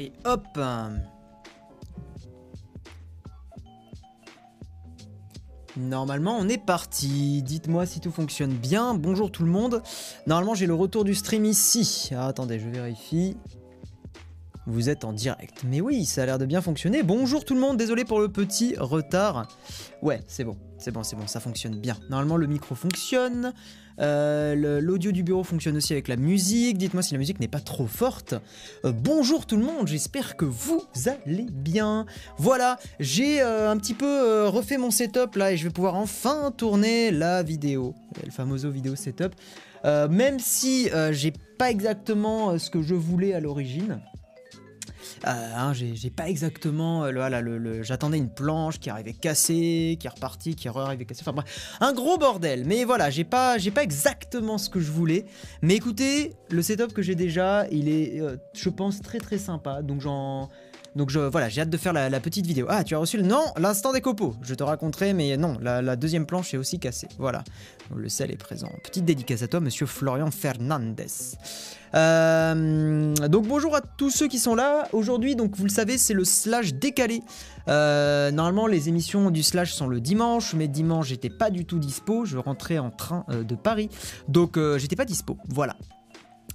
Et hop Normalement, on est parti. Dites-moi si tout fonctionne bien. Bonjour tout le monde. Normalement, j'ai le retour du stream ici. Ah, attendez, je vérifie. Vous êtes en direct. Mais oui, ça a l'air de bien fonctionner. Bonjour tout le monde, désolé pour le petit retard. Ouais, c'est bon, c'est bon, c'est bon, ça fonctionne bien. Normalement, le micro fonctionne. Euh, l'audio du bureau fonctionne aussi avec la musique. Dites-moi si la musique n'est pas trop forte. Euh, bonjour tout le monde, j'espère que vous allez bien. Voilà, j'ai euh, un petit peu refait mon setup là et je vais pouvoir enfin tourner la vidéo. Le famoso vidéo setup. même si j'ai pas exactement ce que je voulais à l'origine. Euh, hein, j'ai pas exactement. Euh, voilà, J'attendais une planche qui arrivait cassée, qui est repartie, qui est arrivée cassée. Enfin bref, un gros bordel. Mais voilà, j'ai pas, pas exactement ce que je voulais. Mais écoutez, le setup que j'ai déjà, il est, euh, je pense, très très sympa. Donc j'en. Donc je, voilà, j'ai hâte de faire la, petite vidéo. Ah, tu as reçu le... Non, l'instant des copeaux. Je te raconterai, mais non, la, deuxième planche est aussi cassée. Voilà, le sel est présent. Petite dédicace à toi, monsieur Florian Fernandez. Euh, donc bonjour à tous ceux qui sont là. Aujourd'hui, donc vous le savez, c'est le slash décalé. Euh, normalement, les émissions du slash sont le dimanche, mais dimanche, j'étais pas du tout dispo. Je rentrais en train euh, de Paris, donc j'étais pas dispo. Voilà.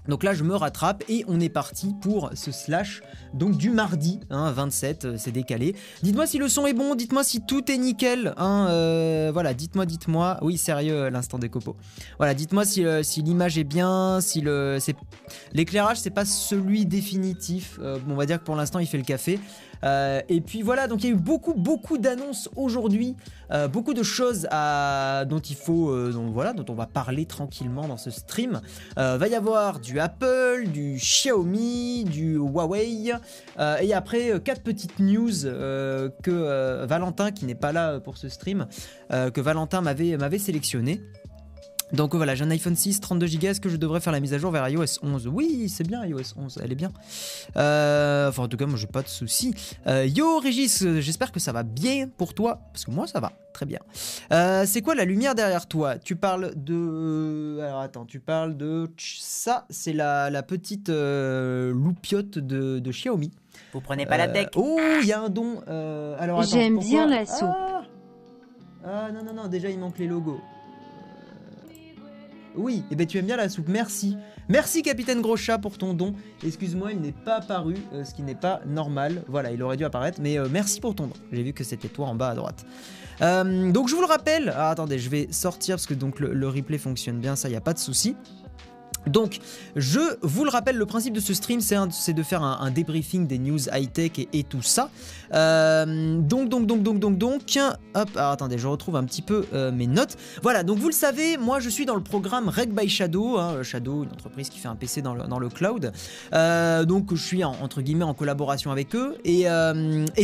Donc là, je me rattrape et on est parti pour ce slash. Donc du mardi, 27, hein, euh, c'est décalé. Dites-moi si le son est bon, dites-moi si tout est nickel. Hein, euh, voilà, dites-moi, dites-moi. Oui, sérieux, l'instant des copeaux. Voilà, dites-moi si, euh, si l'image est bien, si le, l'éclairage c'est pas celui définitif. on va dire que pour l'instant il fait le café. Euh, et puis voilà, donc il y a eu beaucoup, beaucoup d'annonces aujourd'hui, euh, beaucoup de choses dont il faut, euh, voilà, dont on va parler tranquillement dans ce stream. va y avoir du Apple, du Xiaomi, du Huawei, et après quatre petites news que Valentin, qui n'est pas là pour ce stream, que Valentin m'avait sélectionné. Donc voilà, j'ai un iPhone 6, 32 Go. Est-ce que je devrais faire la mise à jour vers iOS 11 Oui, c'est bien iOS 11, elle est bien. Euh, enfin, en tout cas, moi, j'ai pas de soucis. Euh, yo, Régis, j'espère que ça va bien pour toi, parce que moi, ça va très bien. Euh, c'est quoi la lumière derrière toi? Tu parles de. Alors attends, tu parles de. Ça, c'est la, petite loupiote de, de, Xiaomi. Vous prenez pas la deck Oh, il y a un don. alors J'aime bien la soupe. Ah, ah non, non, non, déjà, il manque les logos. Oui, et eh ben tu aimes bien la soupe, merci. Merci Capitaine Gros Chat pour ton don. Excuse-moi, il n'est pas apparu, euh, ce qui n'est pas normal. Voilà, il aurait dû apparaître, mais euh, merci pour ton don. J'ai vu que c'était toi en bas à droite. Euh, donc je vous le rappelle. Ah, attendez, je vais sortir parce que donc le, le replay fonctionne bien, ça y a pas de souci. Donc, je vous le rappelle, le principe de ce stream, c'est de faire un, débriefing des news high-tech et, tout ça. Euh, donc, donc, donc, donc, donc, donc, hop, attendez, je retrouve un petit peu euh, mes notes. Voilà, donc vous le savez, moi je suis dans le programme Reg by Shadow, hein, Shadow, une entreprise qui fait un PC dans le, cloud. Euh, donc, je suis entre guillemets en collaboration avec eux. Et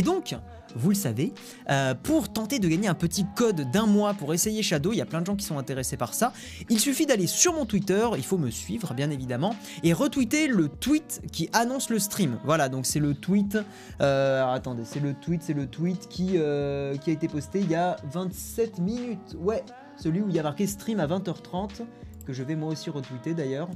donc, vous le savez, euh, pour tenter de gagner un petit code d'un mois pour essayer Shadow, il y a plein de gens qui sont intéressés par ça, il suffit d'aller sur mon Twitter, il faut me suivre bien évidemment, et retweeter le tweet qui annonce le stream. Voilà, donc c'est le tweet, euh, attendez, c'est le tweet, c'est le tweet qui, euh, qui a été posté il y a 27 minutes. Ouais, celui où il y a marqué stream à 20h30, que je vais moi aussi retweeter d'ailleurs.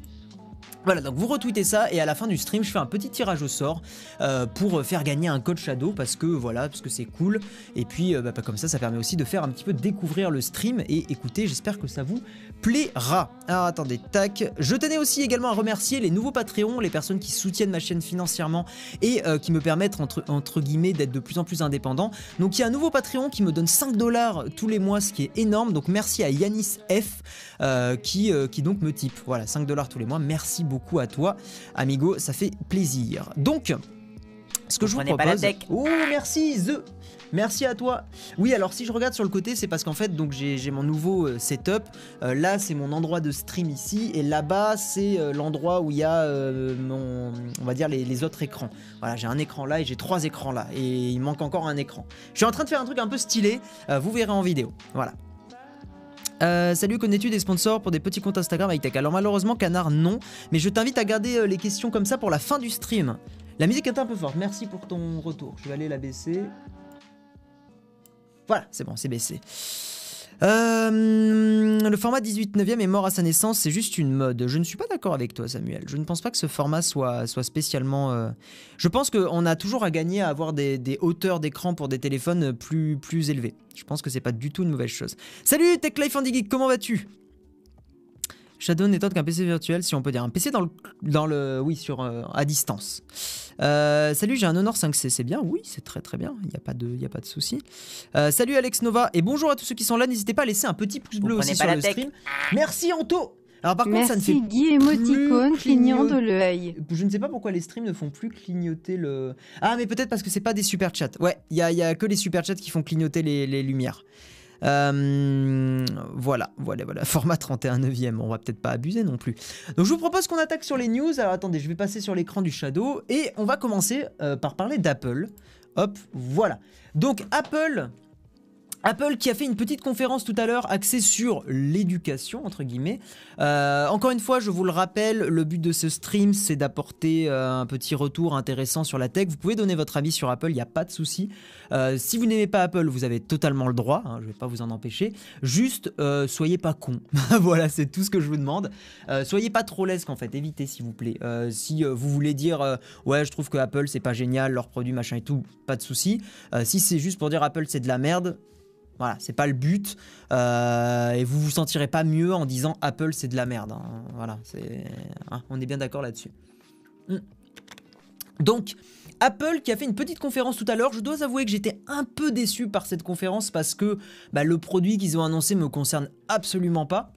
Voilà, donc vous retweetez ça et à la fin du stream, je fais un petit tirage au sort euh, pour faire gagner un code Shadow parce que voilà, parce que c'est cool. Et puis euh, bah, comme ça, ça permet aussi de faire un petit peu découvrir le stream. Et écoutez, j'espère que ça vous plaira. Alors attendez, tac. Je tenais aussi également à remercier les nouveaux Patreons, les personnes qui soutiennent ma chaîne financièrement et euh, qui me permettent entre, guillemets d'être de plus en plus indépendant. Donc il y a un nouveau Patreon qui me donne 5 dollars tous les mois, ce qui est énorme. Donc merci à Yanis F qui, qui donc me type. Voilà, 5 dollars tous les mois. Merci beaucoup beaucoup à toi, amigo, ça fait plaisir. Donc, ce que je vous propose. Oh, merci, The. Merci à toi. Oui, alors si je regarde sur le côté, c'est parce qu'en fait, donc j'ai mon nouveau euh, setup. Euh, là, c'est mon endroit de stream ici, et là-bas, c'est euh, l'endroit où il y a mon, on va dire les, autres écrans. Voilà, j'ai un écran là et j'ai trois écrans là, et il manque encore un écran. Je suis en train de faire un truc un peu stylé. vous verrez en vidéo. Voilà. Euh, salut, connais-tu des sponsors pour des petits comptes Instagram high tech Alors malheureusement, Canard, non. Mais je t'invite à garder euh, les questions comme ça pour la fin du stream. La musique est un peu forte. Merci pour ton retour. Je vais aller la baisser. Voilà, c'est bon, c'est baissé. Euh, le format 18 9 est mort à sa naissance, c'est juste une mode. Je ne suis pas d'accord avec toi, Samuel. Je ne pense pas que ce format soit, spécialement. euh, Je pense qu'on a toujours à gagner à avoir des, hauteurs d'écran pour des téléphones plus, élevées. Je pense que c'est pas du tout une mauvaise chose. Salut Tech Life Andy Geek, comment vas-tu? Shadow n'est autre qu'un PC virtuel, si on peut dire. Un PC dans le. Dans le oui, sur, euh, à distance. Euh, salut, j'ai un Honor 5C, c'est bien? Oui, c'est très très bien, il n'y a pas de, il y a pas de souci. Euh, salut Alex Nova, et bonjour à tous ceux qui sont là. N'hésitez pas à laisser un petit pouce bleu aussi sur le tech. stream. Merci Anto Alors par contre, ça ne fait Merci Guy émoticône plus clignant de l'œil. je ne sais pas pourquoi les streams ne font plus clignoter le. Ah, mais peut-être parce que c'est pas des super chats. Ouais, il y a, il y a que les super chats qui font clignoter les, les lumières. Euh, voilà, voilà, voilà. Format 31 neuvième, on va peut-être pas abuser non plus. Donc je vous propose qu'on attaque sur les news. Alors attendez, je vais passer sur l'écran du Shadow et on va commencer euh, par parler d'Apple. Hop, voilà. Donc Apple. Apple qui a fait une petite conférence tout à l'heure axée sur l'éducation, entre guillemets. Euh, encore une fois, je vous le rappelle, le but de ce stream, c'est d'apporter euh, un petit retour intéressant sur la tech. Vous pouvez donner votre avis sur Apple, il n'y a pas de souci. Euh, si vous n'aimez pas Apple, vous avez totalement le droit, hein, je ne vais pas vous en empêcher. Juste, soyez pas con. voilà, c'est tout ce que je vous demande. Soyez pas trop lesque en fait, évitez s'il vous plaît. Si vous voulez dire, ouais, je trouve que Apple c'est pas génial, leurs produits machin et tout, pas de souci. Si c'est juste pour dire Apple c'est de la merde, voilà, c'est pas le but. Euh, et vous vous sentirez pas mieux en disant Apple c'est de la merde. hein. Voilà, hein, on est bien d'accord là-dessus. Hmm. Donc, Apple qui a fait une petite conférence tout à l'heure, je dois avouer que j'étais un peu déçu par cette conférence parce que bah, le produit qu'ils ont annoncé me concerne absolument pas.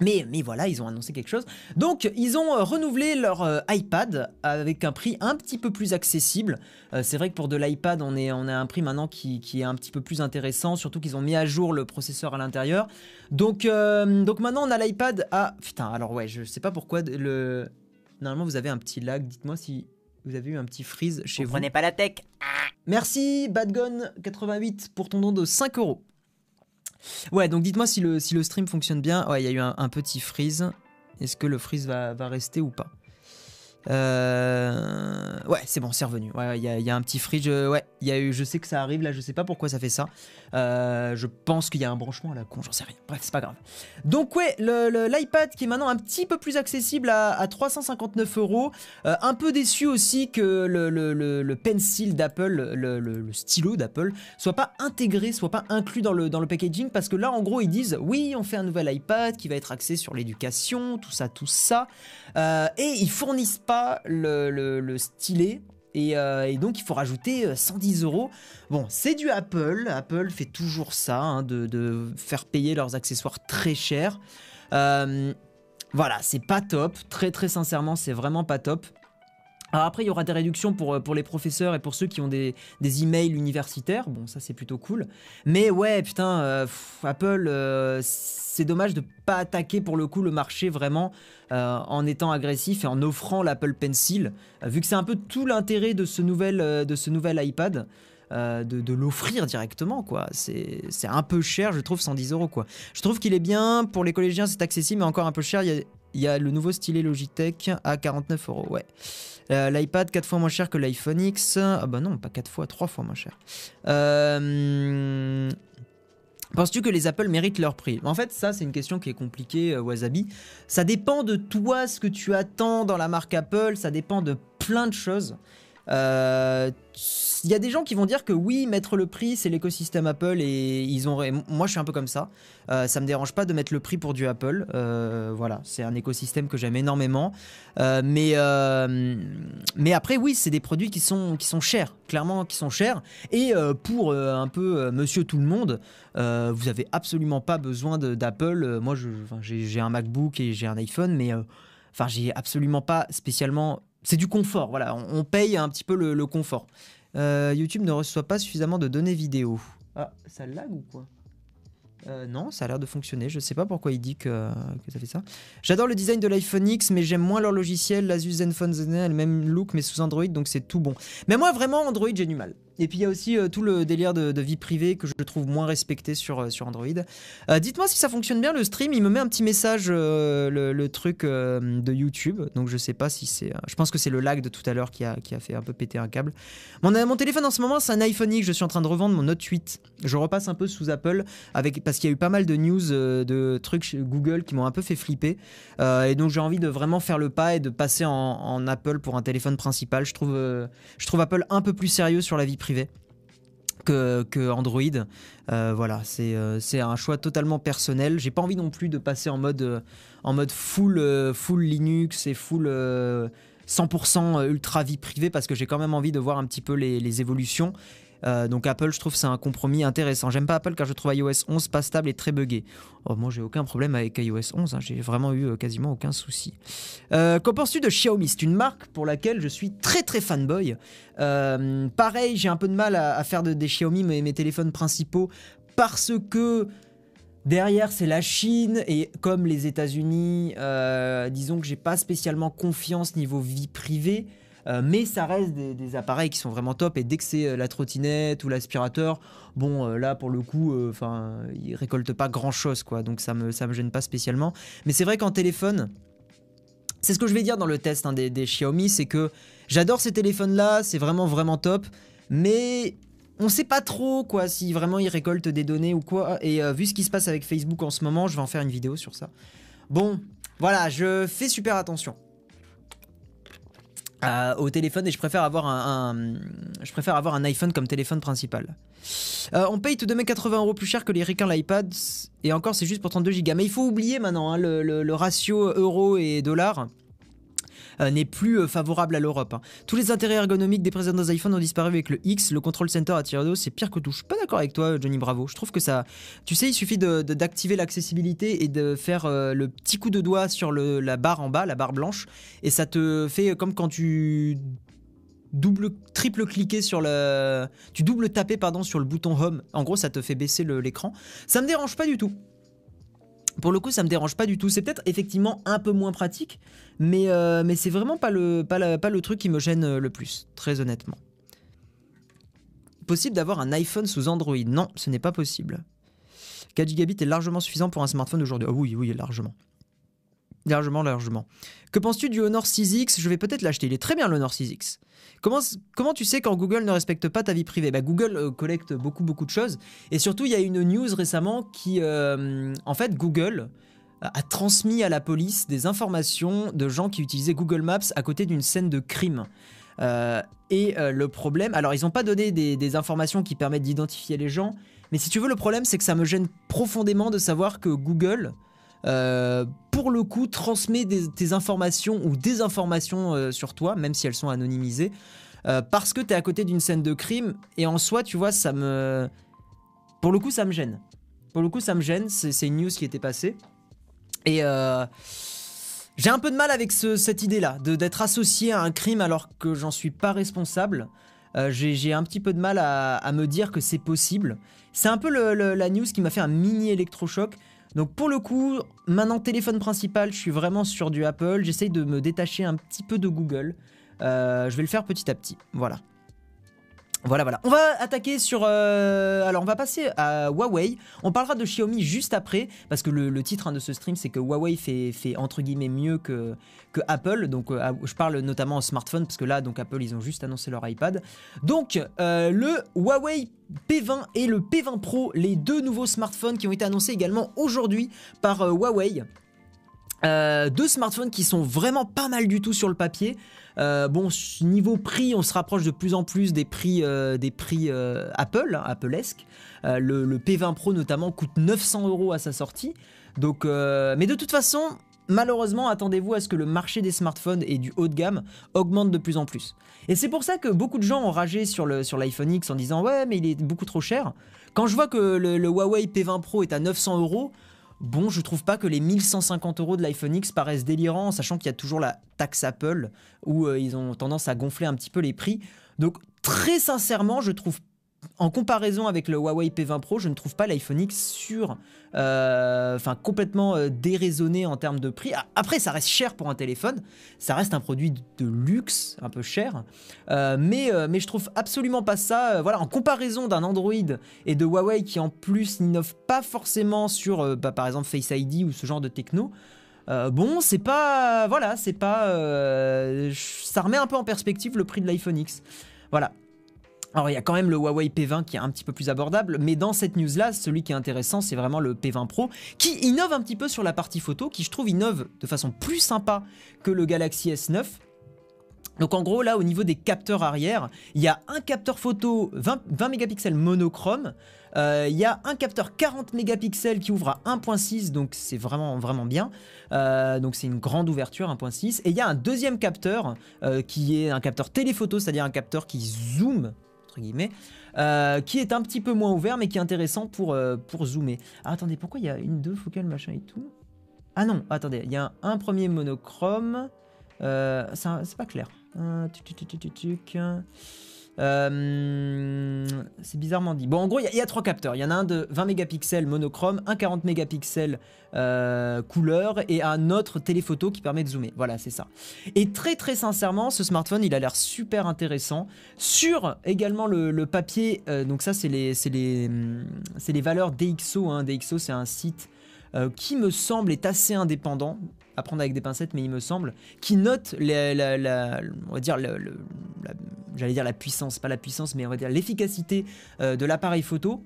Mais, mais voilà, ils ont annoncé quelque chose. Donc, ils ont euh, renouvelé leur euh, iPad avec un prix un petit peu plus accessible. Euh, c'est vrai que pour de l'iPad, on, est, on a un prix maintenant qui, qui est un petit peu plus intéressant, surtout qu'ils ont mis à jour le processeur à l'intérieur. Donc, donc maintenant, on a l'iPad à... Putain, alors ouais, je sais pas pourquoi le... Normalement, vous avez un petit lag. Dites-moi si vous avez eu un petit freeze chez Vous vous. prenez pas la tech. Merci Badgon88 pour ton don de 5 euros. Ouais, donc dites-moi si le, si le stream fonctionne bien. Ouais, il y a eu un, petit freeze. Est-ce que le freeze va, va rester ou pas? Euh, Ouais, c'est bon, c'est revenu. Ouais, il y, y a un petit freeze. Ouais, y a eu. Je sais que ça arrive là. Je sais pas pourquoi ça fait ça. Euh, je pense qu'il y a un branchement à la con. J'en sais rien. Bref, c'est pas grave. Donc ouais, l'iPad qui est maintenant un petit peu plus accessible à, à 359 euros. Euh, un peu déçu aussi que le, pencil d'Apple, le, stylo d'Apple, soit pas intégré, soit pas inclus dans le, packaging, parce que là, en gros, ils disent oui, on fait un nouvel iPad qui va être axé sur l'éducation, tout ça, tout ça, Euh, et ils fournissent pas le- le stylet. Et, euh, et donc il faut rajouter euh, 110 euros. Bon, c'est du Apple. Apple fait toujours ça, hein, de, de faire payer leurs accessoires très chers. Euh, voilà, c'est pas top. Très très sincèrement, c'est vraiment pas top. Alors après, il y aura des réductions pour, euh, pour les professeurs et pour ceux qui ont des, des emails universitaires. Bon, ça c'est plutôt cool. Mais ouais, putain, euh, Apple, euh, c'est dommage de pas attaquer pour le coup le marché vraiment en étant agressif et en offrant l'Apple Pencil, vu que c'est un peu tout l'intérêt de ce nouvel, de ce nouvel iPad. de, l'offrir directement quoi c'est c'est un peu cher je trouve 110 euros quoi je trouve qu'il est bien pour les collégiens c'est accessible mais encore un peu cher il y a, il y a le nouveau stylet Logitech à 49 euros ouais euh, L'iPad 4 fois moins cher que l'iPhone X. Ah bah non, pas 4 fois, 3 fois moins cher. Euh, Penses-tu que les Apple méritent leur prix? En fait, ça, c'est une question qui est compliquée, euh, Wasabi. Ça dépend de toi, ce que tu attends dans la marque Apple. Ça dépend de plein de choses. Euh, Il y a des gens qui vont dire que oui, mettre le prix, c'est l'écosystème Apple et ils ont. Moi, je suis un peu comme ça. Euh, ça me dérange pas de mettre le prix pour du Apple. Euh, voilà, c'est un écosystème que j'aime énormément. Euh, mais, euh, mais après, oui, c'est des produits qui sont, qui sont chers, clairement qui sont chers. Et euh, pour euh, un peu euh, monsieur tout le monde, euh, vous avez absolument pas besoin d'Apple. Euh, moi, j'ai un MacBook et j'ai un iPhone, mais euh, enfin, j'ai absolument pas spécialement. C'est du confort, voilà. On, paye un petit peu le, confort. Euh, YouTube ne reçoit pas suffisamment de données vidéo. Ah, ça lag ou quoi? Euh, non, ça a l'air de fonctionner. Je sais pas pourquoi il dit que, ça fait ça. J'adore le design de l'iPhone X, mais j'aime moins leur logiciel. L'Asus Zenfone Z a le même look, mais sous Android, donc c'est tout bon. Mais moi, vraiment, Android, j'ai du mal. Et puis il y a aussi euh, tout le délire de, vie privée que je trouve moins respecté sur, euh, sur Android. Dites-moi si ça fonctionne bien le stream. Il me met un petit message, le, truc de YouTube. Donc je sais pas si c'est. je pense que c'est le lag de tout à l'heure qui a, qui a fait un peu péter un câble. Mon, mon téléphone en ce moment, c'est un iPhone X. Je suis en train de revendre mon Note 8. Je repasse un peu sous Apple avec, parce qu'il y a eu pas mal de news de trucs chez Google qui m'ont un peu fait flipper. et donc j'ai envie de vraiment faire le pas et de passer en, en Apple pour un téléphone principal. Je trouve, je trouve Apple un peu plus sérieux sur la vie privée que, que Android. Euh, voilà, c'est euh, c'est un choix totalement personnel. J'ai pas envie non plus de passer en mode, euh, en mode full, full Linux et full 100% ultra vie privée parce que j'ai quand même envie de voir un petit peu les évolutions. Euh, donc Apple, je trouve c'est un compromis intéressant. J'aime pas Apple car je trouve iOS 11 pas stable et très buggé. Oh, moi j'ai aucun problème avec iOS 11, hein. j'ai vraiment eu euh, quasiment aucun souci. Euh, Qu'en penses-tu de Xiaomi? C'est une marque pour laquelle je suis très très fanboy. Pareil, j'ai un peu de mal à, faire de, des Xiaomi mes, mes téléphones principaux parce que Derrière, c'est la Chine et comme les États-Unis, disons que j'ai pas spécialement confiance niveau vie privée. Euh, mais ça reste des, appareils qui sont vraiment top. Et dès que c'est euh, la trottinette ou l'aspirateur, bon, euh, là pour le coup, enfin, ils récoltent pas grand chose, quoi. Donc ça me, ça me gêne pas spécialement. Mais c'est vrai qu'en téléphone, c'est ce que je vais dire dans le test hein, des, Xiaomi, c'est que j'adore ces téléphones-là, c'est vraiment vraiment top. Mais on sait pas trop quoi si vraiment ils récoltent des données ou quoi. Et vu ce qui se passe avec Facebook en ce moment, je vais en faire une vidéo sur ça. Bon, voilà, je fais super attention. Euh, au téléphone et je préfère avoir un, je préfère avoir un iPhone comme téléphone principal. Euh, on paye tout de même 80 euros plus cher que les requins l'iPad et encore c'est juste pour 32 Go. Mais il faut oublier maintenant hein, le, ratio euro et dollar. Euh, n'est plus euh, favorable à l'Europe. Hein. Tous les intérêts ergonomiques des précédents iPhone ont disparu avec le X. Le control center à tiré d'eau, c'est pire que tout. Je suis pas d'accord avec toi, Johnny Bravo. Je trouve que ça. Tu sais, il suffit d'activer de, l'accessibilité et de faire euh, le petit coup de doigt sur le, la barre en bas, la barre blanche, et ça te fait comme quand tu double triple cliquer sur le tu double taper pardon sur le bouton home en gros ça te fait baisser l'écran ça me dérange pas du tout pour le coup, ça me dérange pas du tout. C'est peut-être effectivement un peu moins pratique, mais, euh, mais c'est vraiment pas le, pas, le truc qui me gêne euh, le plus, très honnêtement. Possible d'avoir un iPhone sous Android Non, ce n'est pas possible. 4 gigabits est largement suffisant pour un smartphone aujourd'hui. Oh oui, oui, largement. Largement, largement. Que penses-tu du Honor 6X Je vais peut-être l'acheter. Il est très bien le Honor 6X. Comment, comment tu sais quand Google ne respecte pas ta vie privée? Bah, Google euh, collecte beaucoup beaucoup de choses. Et surtout, il y a une news récemment qui... Euh, en fait, Google a transmis à la police des informations de gens qui utilisaient Google Maps à côté d'une scène de crime. Euh, et le problème, alors ils n'ont pas donné des, informations qui permettent d'identifier les gens, mais si tu veux, le problème c'est que ça me gêne profondément de savoir que Google pour le coup, transmet des, tes informations ou des informations euh, sur toi, même si elles sont anonymisées, euh, parce que tu es à côté d'une scène de crime, et en soi, tu vois, ça me... Pour le coup, ça me gêne. Pour le coup, ça me gêne, c'est une news qui était passée. Et j'ai un peu de mal avec cette idée-là, d'être associé à un crime alors que j'en suis pas responsable. j'ai un petit peu de mal à, me dire que c'est possible. C'est un peu la news qui m'a fait un mini électrochoc. Donc pour le coup, maintenant téléphone principal, je suis vraiment sur du Apple. J'essaye de me détacher un petit peu de Google. Euh, je vais le faire petit à petit. Voilà. Voilà, voilà. On va attaquer sur... Euh, alors, on va passer à Huawei. On parlera de Xiaomi juste après, parce que le, titre hein, de ce stream, c'est que Huawei fait, entre guillemets mieux que, que Apple. Donc, euh, je parle notamment en smartphone, parce que là, donc Apple, ils ont juste annoncé leur iPad. Donc, euh, le Huawei P20 et le P20 Pro, les deux nouveaux smartphones qui ont été annoncés également aujourd'hui par Huawei. Deux smartphones qui sont vraiment pas mal du tout sur le papier. Euh, bon, niveau prix, on se rapproche de plus en plus des prix, euh, des prix euh, Apple, hein, Apple-esque. Le, P20 Pro notamment coûte 900 euros à sa sortie. Donc, mais de toute façon, malheureusement, attendez-vous à ce que le marché des smartphones et du haut de gamme augmente de plus en plus. Et c'est pour ça que beaucoup de gens ont ragé sur l'iPhone sur X en disant ouais mais il est beaucoup trop cher. Quand je vois que le, le Huawei P20 Pro est à 900 euros, Bon, je trouve pas que les 1150 euros de l'iPhone X paraissent délirants, sachant qu'il y a toujours la taxe Apple, où euh, ils ont tendance à gonfler un petit peu les prix. Donc, très sincèrement, je trouve en comparaison avec le Huawei P20 Pro, je ne trouve pas l'iPhone X sur, euh, enfin complètement euh, déraisonné en termes de prix. Après, ça reste cher pour un téléphone, ça reste un produit de luxe, un peu cher, euh, mais mais je trouve absolument pas ça. voilà, en comparaison d'un Android et de Huawei qui en plus n'innove pas forcément sur, bah, par exemple Face ID ou ce genre de techno. bon, c'est pas, voilà, c'est pas, ça remet un peu en perspective le prix de l'iPhone X. Voilà, alors il y a quand même le Huawei P20 qui est un petit peu plus abordable, mais dans cette news là, celui qui est intéressant, c'est vraiment le P20 Pro qui innove un petit peu sur la partie photo, qui je trouve innove de façon plus sympa que le Galaxy S9. Donc en gros là au niveau des capteurs arrière, il y a un capteur photo 20, mégapixels monochrome, euh, il y a un capteur 40 mégapixels qui ouvre à 1.6 donc c'est vraiment vraiment bien, euh, donc c'est une grande ouverture 1.6 et il y a un deuxième capteur euh, qui est un capteur téléphoto, c'est-à-dire un capteur qui zoome euh, qui est un petit peu moins ouvert, mais qui est intéressant pour, euh, pour zoomer. Ah, attendez, pourquoi il y a une, deux focales, machin et tout? Ah non, attendez, il y a un, premier monochrome. Euh, c'est pas clair. Euh, c'est bizarrement dit. Bon, en gros, il y, a trois capteurs. Il y en a un de 20 mégapixels monochrome, un 40 mégapixels euh, couleur et un autre téléphoto qui permet de zoomer. Voilà, c'est ça. Et très très sincèrement, ce smartphone, il a l'air super intéressant. Sur également le, papier, euh, donc ça, c'est les, les, les valeurs DxO. Hein. DxO, c'est un site qui me semble est assez indépendant à prendre avec des pincettes, mais il me semble, qui note la, on va dire j'allais dire la puissance, pas la puissance, mais on va dire l'efficacité euh, de l'appareil photo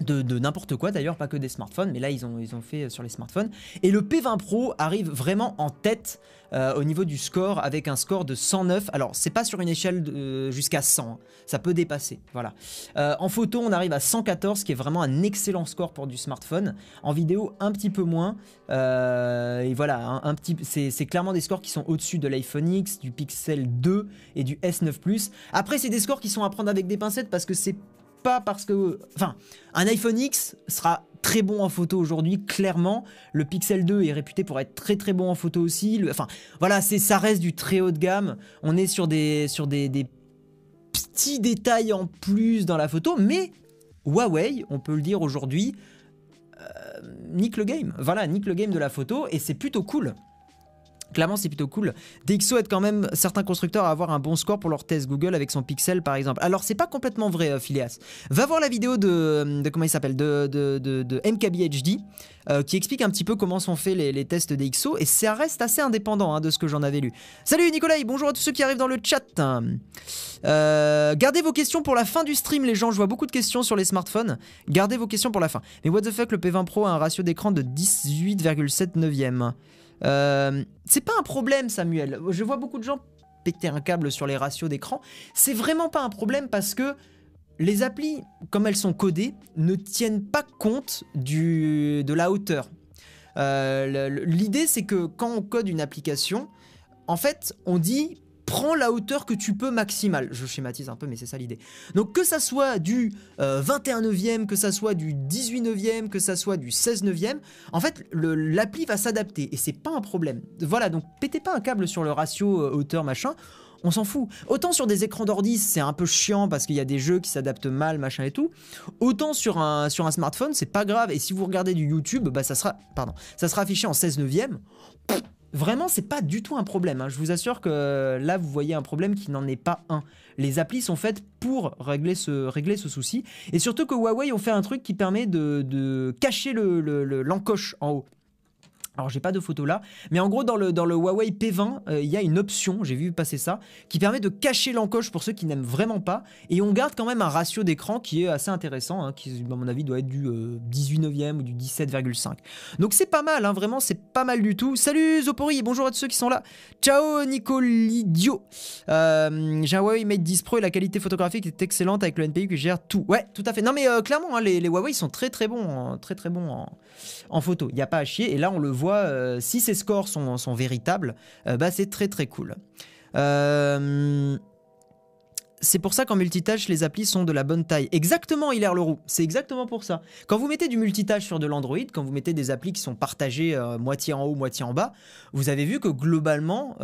de, n'importe quoi d'ailleurs, pas que des smartphones, mais là ils ont, fait euh, sur les smartphones. Et le P20 Pro arrive vraiment en tête euh, au niveau du score avec un score de 109. Alors c'est pas sur une échelle euh, jusqu'à 100, hein. ça peut dépasser. Voilà. en photo on arrive à 114, qui est vraiment un excellent score pour du smartphone. En vidéo un petit peu moins. et voilà, un, petit, c'est clairement des scores qui sont au-dessus de l'iPhone X, du Pixel 2 et du S9 Plus. Après c'est des scores qui sont à prendre avec des pincettes parce que c'est parce que... Enfin, un iPhone X sera très bon en photo aujourd'hui, clairement. Le Pixel 2 est réputé pour être très très bon en photo aussi. enfin, voilà, c'est ça reste du très haut de gamme. On est sur des, sur petits détails en plus dans la photo, mais Huawei, on peut le dire aujourd'hui, euh, nique le game. Voilà, nique le game de la photo et c'est plutôt cool. Clairement, c'est plutôt cool. DxO aide quand même certains constructeurs à avoir un bon score pour leur test Google avec son Pixel, par exemple. Alors, c'est pas complètement vrai, euh, Phileas. Va voir la vidéo de, comment il s'appelle, de, de, de, MKBHD, euh, qui explique un petit peu comment sont faits les, tests DxO, et ça reste assez indépendant hein, de ce que j'en avais lu. Salut Nicolas, bonjour à tous ceux qui arrivent dans le chat. Euh, gardez vos questions pour la fin du stream, les gens. Je vois beaucoup de questions sur les smartphones. Gardez vos questions pour la fin. Mais what the fuck, le P20 Pro a un ratio d'écran de 18,7 neuvième. Euh, c'est pas un problème, Samuel. Je vois beaucoup de gens péter un câble sur les ratios d'écran. C'est vraiment pas un problème parce que les applis, comme elles sont codées, ne tiennent pas compte du, de la hauteur. Euh, l'idée, c'est que quand on code une application, en fait, on dit prends la hauteur que tu peux maximale. Je schématise un peu, mais c'est ça l'idée. Donc que ça soit du 21 euh, neuvième, que ça soit du 18 neuvième, que ça soit du 16 neuvième, en fait, l'appli va s'adapter et c'est pas un problème. Voilà, donc pétez pas un câble sur le ratio euh, hauteur machin. On s'en fout. Autant sur des écrans d'ordi, c'est un peu chiant parce qu'il y a des jeux qui s'adaptent mal, machin et tout. Autant sur un, sur un smartphone, c'est pas grave. Et si vous regardez du YouTube, bah ça sera, pardon, ça sera affiché en 16 neuvième. Vraiment, c'est pas du tout un problème. Hein. Je vous assure que là, vous voyez un problème qui n'en est pas un. Les applis sont faites pour régler ce, régler ce souci. Et surtout que Huawei ont fait un truc qui permet de, cacher l'encoche le, en haut. Alors j'ai pas de photo là, mais en gros dans le, dans le Huawei P20, euh, il y a une option, j'ai vu passer ça, qui permet de cacher l'encoche pour ceux qui n'aiment vraiment pas, et on garde quand même un ratio d'écran qui est assez intéressant, hein, qui à mon avis doit être du 18 euh, e ou du 17,5. Donc c'est pas mal, hein, vraiment c'est pas mal du tout. Salut Zopori, bonjour à tous ceux qui sont là. Ciao Nicolidio. Euh, j'ai un Huawei Mate 10 Pro et la qualité photographique est excellente avec le NPU qui gère tout. Ouais, tout à fait. Non mais clairement, hein, les, les, Huawei sont très très bons, très très bons en, en photo. Il n'y a pas à chier, et là on le voit euh, si ces scores sont, véritables, euh, bah, c'est très très cool. Euh, c'est pour ça qu'en multitâche, les applis sont de la bonne taille. Exactement, Hilaire Leroux. C'est exactement pour ça. Quand vous mettez du multitâche sur de l'Android, quand vous mettez des applis qui sont partagées moitié en haut, moitié en bas, vous avez vu que globalement,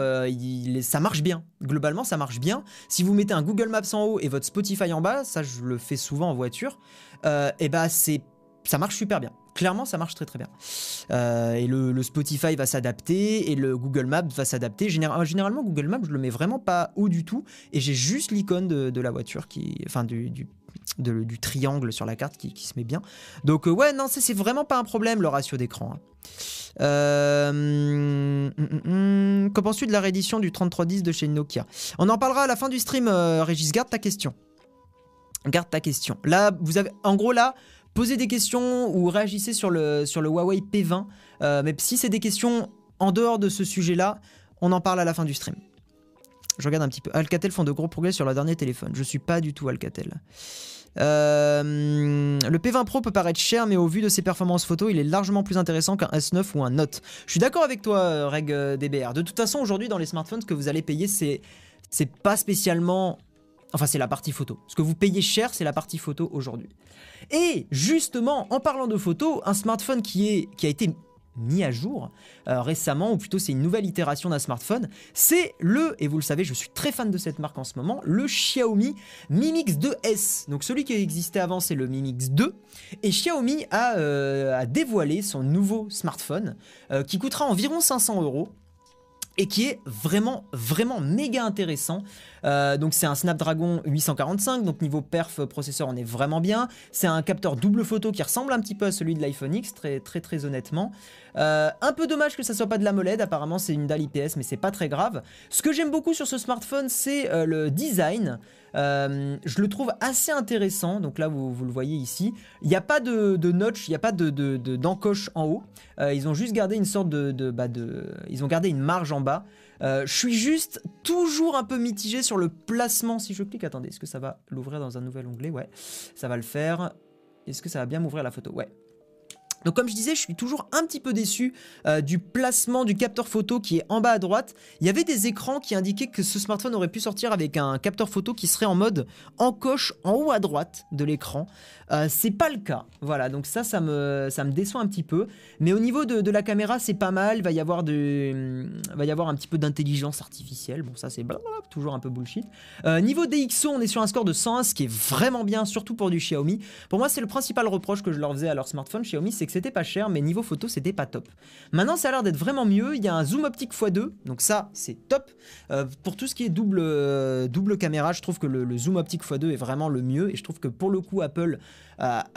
ça marche bien. Globalement, ça marche bien. Si vous mettez un Google Maps en haut et votre Spotify en bas, ça je le fais souvent en voiture, et bah c'est ça marche super bien. Clairement, ça marche très très bien. Euh, et le, Spotify va s'adapter et le Google Maps va s'adapter. Général- généralement, Google Maps, je le mets vraiment pas haut du tout et j'ai juste l'icône de, la voiture qui, enfin du, triangle sur la carte qui, se met bien. Donc euh, ouais, non, c'est vraiment pas un problème le ratio d'écran. hein. Euh, hum, hum, Qu'en penses-tu de la réédition du 3310 de chez Nokia? On en parlera à la fin du stream, euh, Régis. Garde ta question. Garde ta question. Là, vous avez, en gros là, posez des questions ou réagissez sur le, sur le Huawei P20. Euh, mais si c'est des questions en dehors de ce sujet-là, on en parle à la fin du stream. Je regarde un petit peu. Alcatel font de gros progrès sur leur dernier téléphone. Je suis pas du tout Alcatel. Euh, le P20 Pro peut paraître cher, mais au vu de ses performances photo, il est largement plus intéressant qu'un S9 ou un Note. Je suis d'accord avec toi, euh, Reg DBR. De toute façon, aujourd'hui, dans les smartphones, ce que vous allez payer, c'est pas spécialement. Enfin, c'est la partie photo. Ce que vous payez cher, c'est la partie photo aujourd'hui. Et justement, en parlant de photos, un smartphone qui, a été mis à jour euh, récemment, ou plutôt c'est une nouvelle itération d'un smartphone, c'est le, et vous le savez, je suis très fan de cette marque en ce moment, le Xiaomi Mi Mix 2S. Donc celui qui existait avant, c'est le Mi Mix 2. Et Xiaomi a, euh, a dévoilé son nouveau smartphone euh, qui coûtera environ 500 euros et qui est vraiment vraiment méga intéressant. Euh, donc c'est un Snapdragon 845, donc niveau perf euh, processeur on est vraiment bien. C'est un capteur double photo qui ressemble un petit peu à celui de l'iPhone X, très très très honnêtement. Euh, un peu dommage que ça soit pas de l'AMOLED, apparemment c'est une dalle IPS mais c'est pas très grave. Ce que j'aime beaucoup sur ce smartphone c'est euh, le design. Euh, je le trouve assez intéressant, donc là vous, le voyez ici. Il n'y a pas de, notch, il n'y a pas de, de- d'encoche en haut. Ils ont juste gardé une sorte bah, de- Ils ont gardé une marge en bas. Je suis juste toujours un peu mitigé sur le placement. Si je clique, attendez, est-ce que ça va l'ouvrir dans un nouvel onglet? Ouais, ça va le faire. Est-ce que ça va bien m'ouvrir la photo? Ouais. Donc comme je disais, je suis toujours un petit peu déçu euh, du placement du capteur photo qui est en bas à droite. Il y avait des écrans qui indiquaient que ce smartphone aurait pu sortir avec un capteur photo qui serait en mode encoche en haut à droite de l'écran. Euh, c'est pas le cas. Voilà, donc ça, ça me, ça me déçoit un petit peu. Mais au niveau de, la caméra, c'est pas mal. Il va y avoir, de, va y avoir un petit peu d'intelligence artificielle. Bon, ça, c'est toujours un peu bullshit. Euh, niveau DxO, on est sur un score de 101, ce qui est vraiment bien, surtout pour du Xiaomi. Pour moi, c'est le principal reproche que je leur faisais à leur smartphone Xiaomi, c'est que c'était pas cher, mais niveau photo, c'était pas top. Maintenant, ça a l'air d'être vraiment mieux. Il y a un zoom optique x2, donc ça, c'est top. Euh, pour tout ce qui est double, euh, double caméra, je trouve que le, zoom optique x2 est vraiment le mieux. Et je trouve que pour le coup, Apple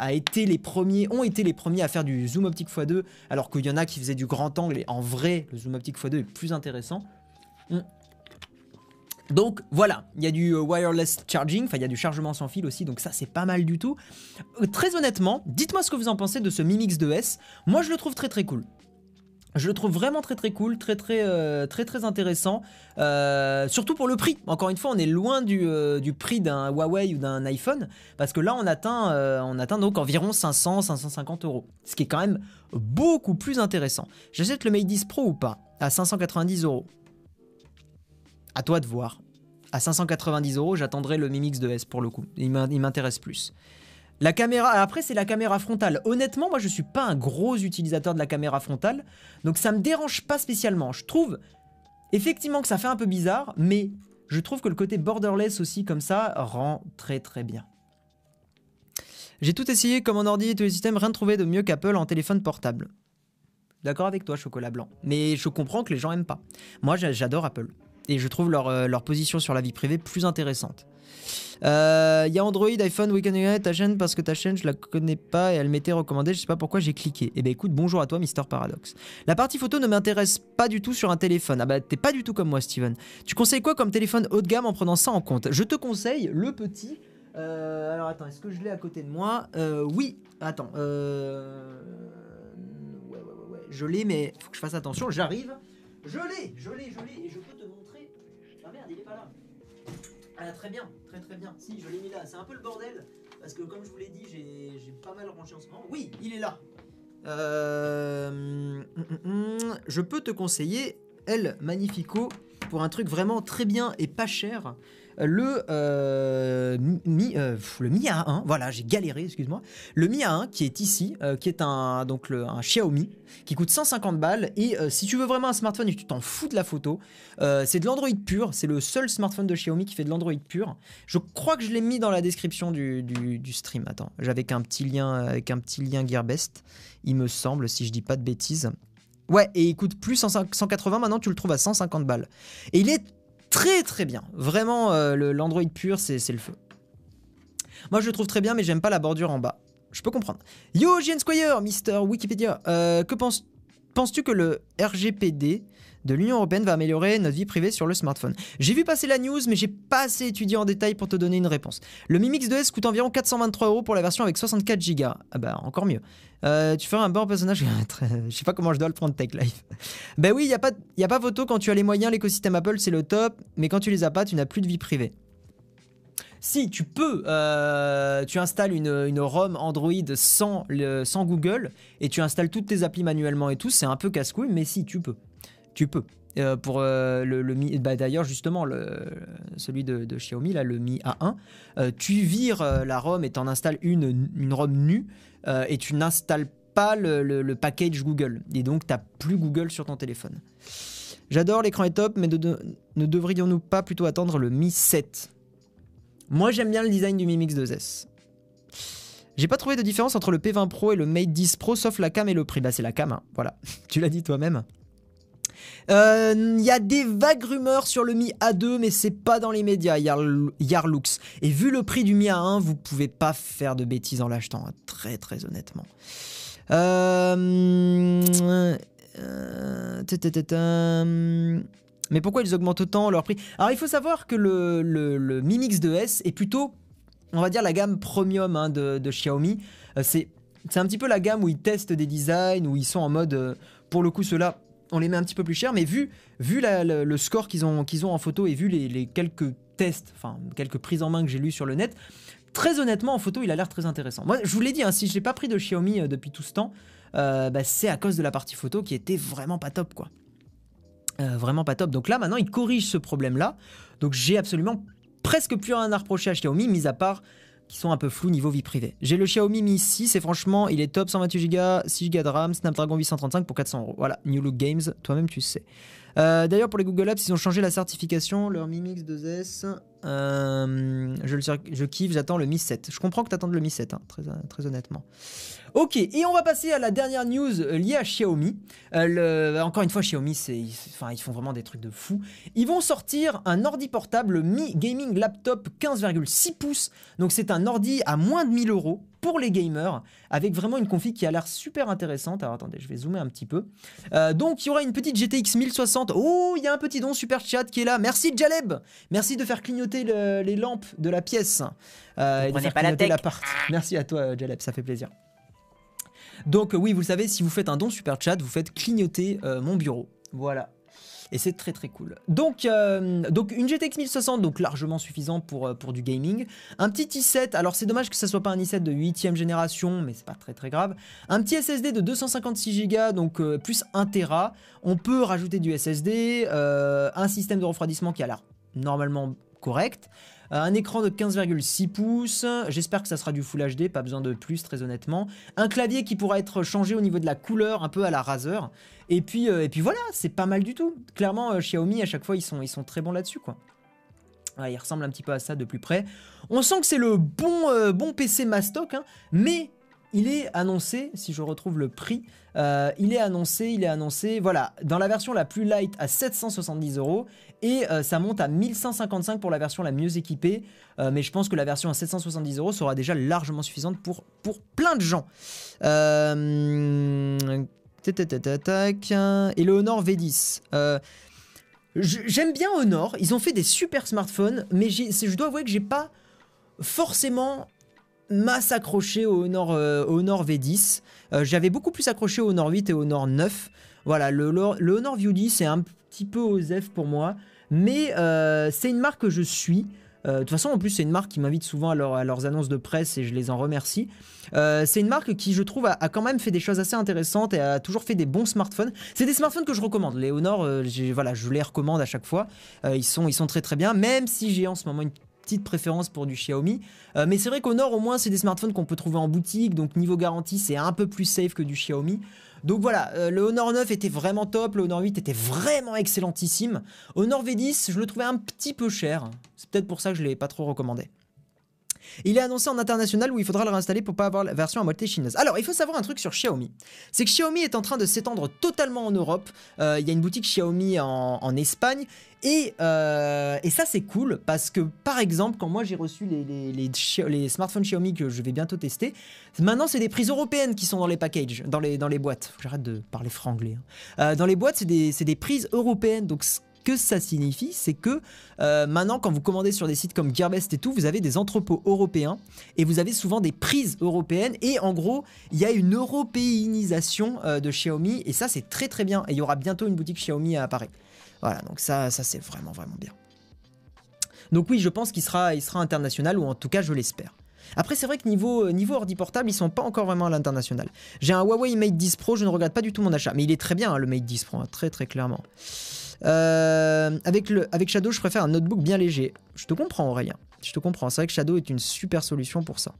été les premiers, ont été les premiers à faire du zoom optique x2, alors qu'il y en a qui faisaient du grand angle. Et en vrai, le zoom optique x2 est plus intéressant. Mm. Donc voilà, il y a du euh, wireless charging, enfin il y a du chargement sans fil aussi, donc ça c'est pas mal du tout. Euh, très honnêtement, dites-moi ce que vous en pensez de ce Mi Mix 2S. Moi je le trouve très très cool. Je le trouve vraiment très très cool, très très euh, très très intéressant, surtout pour le prix. Encore une fois, on est loin du, prix d'un Huawei ou d'un iPhone, parce que là on atteint, on atteint donc environ 500, 550 euros, ce qui est quand même beaucoup plus intéressant. J'achète le Mate 10 Pro ou pas? À 590 euros. À toi de voir. À 590 euros, j'attendrai le Mi Mix 2S pour le coup. Il m'in- il m'intéresse plus. La caméra, après c'est la caméra frontale. Honnêtement, moi je suis pas un gros utilisateur de la caméra frontale, donc ça me dérange pas spécialement. Je trouve effectivement que ça fait un peu bizarre, mais je trouve que le côté borderless aussi comme ça rend très très bien. J'ai tout essayé comme en ordi et tous les systèmes, rien de trouvé de mieux qu'Apple en téléphone portable. D'accord avec toi, chocolat blanc. Mais je comprends que les gens aiment pas. Moi, j'a- j'adore Apple. Et je trouve leur, euh, leur position sur la vie privée plus intéressante. Il y a Android, iPhone, Weekend United, ta chaîne, parce que ta chaîne, je la connais pas et elle m'était recommandée, je sais pas pourquoi j'ai cliqué. Eh ben écoute, bonjour à toi, Mister Paradox. La partie photo ne m'intéresse pas du tout sur un téléphone. Ah bah t'es pas du tout comme moi, Steven. Tu conseilles quoi comme téléphone haut de gamme en prenant ça en compte? Je te conseille le petit. euh, alors attends, est-ce que je l'ai à côté de moi? Euh, Oui, attends. Euh... Ouais, ouais, ouais, ouais. Je l'ai, mais faut que je fasse attention. J'arrive. Je l'ai, je l'ai, je l'ai, je Ah très bien, très très bien. Si, je l'ai mis là. C'est un peu le bordel parce que comme je vous l'ai dit, j'ai pas mal rangé en ce moment. Oui, il est là. Euh, je peux te conseiller El Magnifico pour un truc vraiment très bien et pas cher. Le, euh, Mi, euh, le Mi A1. Voilà, j'ai galéré, excuse-moi. Le Mi A1 qui est ici, euh, qui est un, donc le, un Xiaomi, qui coûte 150 balles. Et si tu veux vraiment un smartphone et que tu t'en fous de la photo, c'est de l'Android pur. C'est le seul smartphone de Xiaomi qui fait de l'Android pur. Je crois que je l'ai mis dans la description du, du, stream. Attends, j'avais un petit lien avec un petit lien Gearbest, il me semble, si je dis pas de bêtises. Ouais, et il coûte plus 180, maintenant tu le trouves à 150 balles. Et il est très très bien. Vraiment, euh, l'Android pur, c'est le feu. Moi je le trouve très bien, mais j'aime pas la bordure en bas. Je peux comprendre. Yo, GN Squire, Mister Wikipédia. Euh, que penses-tu que le RGPD de l'Union Européenne va améliorer notre vie privée sur le smartphone. J'ai vu passer la news, mais j'ai pas assez étudié en détail pour te donner une réponse. Le Mi Mix 2S coûte environ 423 euros pour la version avec 64 Go. Ah bah encore mieux. Euh, tu feras un bon personnage. je sais pas comment je dois le prendre Tech Life. bah oui, il y a pas, y a pas photo quand tu as les moyens. L'écosystème Apple c'est le top, mais quand tu les as pas, tu n'as plus de vie privée. Si tu peux, euh, tu installes une, une, ROM Android sans, le, sans Google et tu installes toutes tes applis manuellement et tout, c'est un peu casse-couille, mais si tu peux tu peux. Euh, pour euh, le, Mi, bah, d'ailleurs justement celui de, Xiaomi le Mi A1, euh, tu vires la ROM et t'en installes une, une ROM nue et tu n'installes pas le, le, package Google et donc t'as plus Google sur ton téléphone. J'adore l'écran est top, mais ne devrions-nous pas plutôt attendre le Mi 7 Moi j'aime bien le design du Mi Mix 2S. J'ai pas trouvé de différence entre le P20 Pro et le Mate 10 Pro sauf la cam et le prix. Bah c'est la cam, hein. voilà. tu l'as dit toi-même. Il euh, y a des vagues rumeurs sur le Mi A2, mais c'est pas dans les médias, Yarlux. Et vu le prix du Mi A1, vous pouvez pas faire de bêtises en l'achetant, hein, très très honnêtement. Euh, euh, mais pourquoi ils augmentent autant leur prix? Alors il faut savoir que le, le, Mi Mix 2S est plutôt, on va dire, la gamme premium hein, de, de, Xiaomi. c'est un petit peu la gamme où ils testent des designs, où ils sont en mode, pour le coup, ceux-là, on les met un petit peu plus cher, mais vu, vu le, score qu'ils ont, en photo et vu les, quelques tests, enfin quelques prises en main que j'ai lues sur le net, très honnêtement en photo il a l'air très intéressant. Moi je vous l'ai dit, hein, si je n'ai pas pris de Xiaomi euh, depuis tout ce temps, euh, bah, c'est à cause de la partie photo qui était vraiment pas top quoi. Euh, vraiment pas top. Donc là maintenant il corrige ce problème là. Donc j'ai absolument presque plus rien à reprocher à Xiaomi, mis à part qui sont un peu flous niveau vie privée. J'ai le Xiaomi Mi 6 et franchement, il est top 128 Go, 6 Go de RAM, Snapdragon 835 pour 400 euros. Voilà, New Look Games, toi-même tu sais. Euh, d'ailleurs, pour les Google Apps, ils ont changé la certification. Leur Mi Mix 2S, euh, je, le, je kiffe, j'attends le Mi 7. Je comprends que tu attends le Mi 7, hein, très, très honnêtement. Ok, et on va passer à la dernière news euh, liée à Xiaomi. Euh, encore une fois, Xiaomi, enfin, ils font vraiment des trucs de fou. Ils vont sortir un ordi portable Mi Gaming Laptop 15,6 pouces. Donc c'est un ordi à moins de 1000 euros pour les gamers, avec vraiment une config qui a l'air super intéressante. Alors attendez, je vais zoomer un petit peu. Euh, donc il y aura une petite GTX 1060. Oh, il y a un petit don super chat qui est là. Merci Jaleb. Merci de faire clignoter les lampes de la pièce. Euh, et de faire pas clignoter l'appart. Merci à toi Jaleb, ça fait plaisir. Donc oui, vous le savez, si vous faites un don super chat, vous faites clignoter euh, mon bureau. Voilà. Et c'est très très cool. Donc, euh, donc une GTX 1060, donc largement suffisant pour, euh, pour du gaming. Un petit i7, alors c'est dommage que ça soit pas un i7 de 8ème génération, mais c'est pas très très grave. Un petit SSD de 256 Go, donc plus 1 Tera. On peut rajouter du SSD, un système de refroidissement qui a l'air normalement correct. Euh, un écran de 15,6 pouces, j'espère que ça sera du Full HD, pas besoin de plus très honnêtement. Un clavier qui pourra être changé au niveau de la couleur, un peu à la Razer. Et puis, euh, et puis voilà, c'est pas mal du tout. Clairement, euh, Xiaomi, à chaque fois, ils sont, très bons là-dessus, quoi. il ressemble un petit peu à ça de plus près. On sent que c'est le bon, bon PC Mastoc, hein, mais il est annoncé, si je retrouve le prix, il est annoncé, il est annoncé, voilà, dans la version la plus light à 770 euros et euh, ça monte à 1155 pour la version la mieux équipée. Euh, mais je pense que la version à 770 euros sera déjà largement suffisante pour, pour plein de gens. Et le Honor V10. J'aime bien Honor, ils ont fait des super smartphones, mais je dois avouer que j'ai pas forcément masse accroché au euh, au Nord V10. Euh, j'avais beaucoup plus accroché au Nord 8 et au Nord 9. Voilà, le, Honor View 10 c'est un petit peu osef pour moi. Mais euh, c'est une marque que je suis. De toute façon, en plus, c'est une marque qui m'invite souvent à, leurs annonces de presse et je les en remercie. c'est une marque qui, je trouve, a, quand même fait des choses assez intéressantes et a toujours fait des bons smartphones. C'est des smartphones que je recommande. Les Honor, voilà, je les recommande à chaque fois. ils, sont, ils sont très très bien, même si j'ai en ce moment une petite préférence pour du Xiaomi. Euh, mais c'est vrai qu'Honor, au moins, c'est des smartphones qu'on peut trouver en boutique. Donc, niveau garantie, c'est un peu plus safe que du Xiaomi. Donc voilà, euh, le Honor 9 était vraiment top, le Honor 8 était vraiment excellentissime. Honor V10, je le trouvais un petit peu cher. C'est peut-être pour ça que je ne l'ai pas trop recommandé. Il est annoncé en international où il faudra le réinstaller pour pas avoir la version à moitié chinoise. Alors, il faut savoir un truc sur Xiaomi. C'est que Xiaomi est en train de s'étendre totalement en Europe. Euh, il y a une boutique Xiaomi en, Espagne. Euh, et, ça, c'est cool parce que, par exemple, quand moi j'ai reçu les, smartphones Xiaomi que je vais bientôt tester, maintenant c'est des prises européennes qui sont dans les packages, dans les, dans les boîtes. J'arrête de parler franglais. Hein. Euh, dans les boîtes, c'est des, des, prises européennes. Donc, que ça signifie, c'est que euh, maintenant, quand vous commandez sur des sites comme Gearbest et tout, vous avez des entrepôts européens et vous avez souvent des prises européennes. Et en gros, il y a une européanisation euh, de Xiaomi et ça, c'est très très bien. Et il y aura bientôt une boutique Xiaomi à Paris. Voilà, donc ça, ça c'est vraiment vraiment bien. Donc oui, je pense qu'il sera, il sera international, ou en tout cas, je l'espère. Après, c'est vrai que niveau, euh, niveau ordi portable, ils sont pas encore vraiment à l'international. J'ai un Huawei Mate 10 Pro, je ne regrette pas du tout mon achat. Mais il est très bien, hein, le Mate 10 Pro, hein, très très clairement. Euh, avec, le, avec Shadow, je préfère un notebook bien léger. Je te comprends, Aurélien. Je te comprends. C'est vrai que Shadow est une super solution pour ça.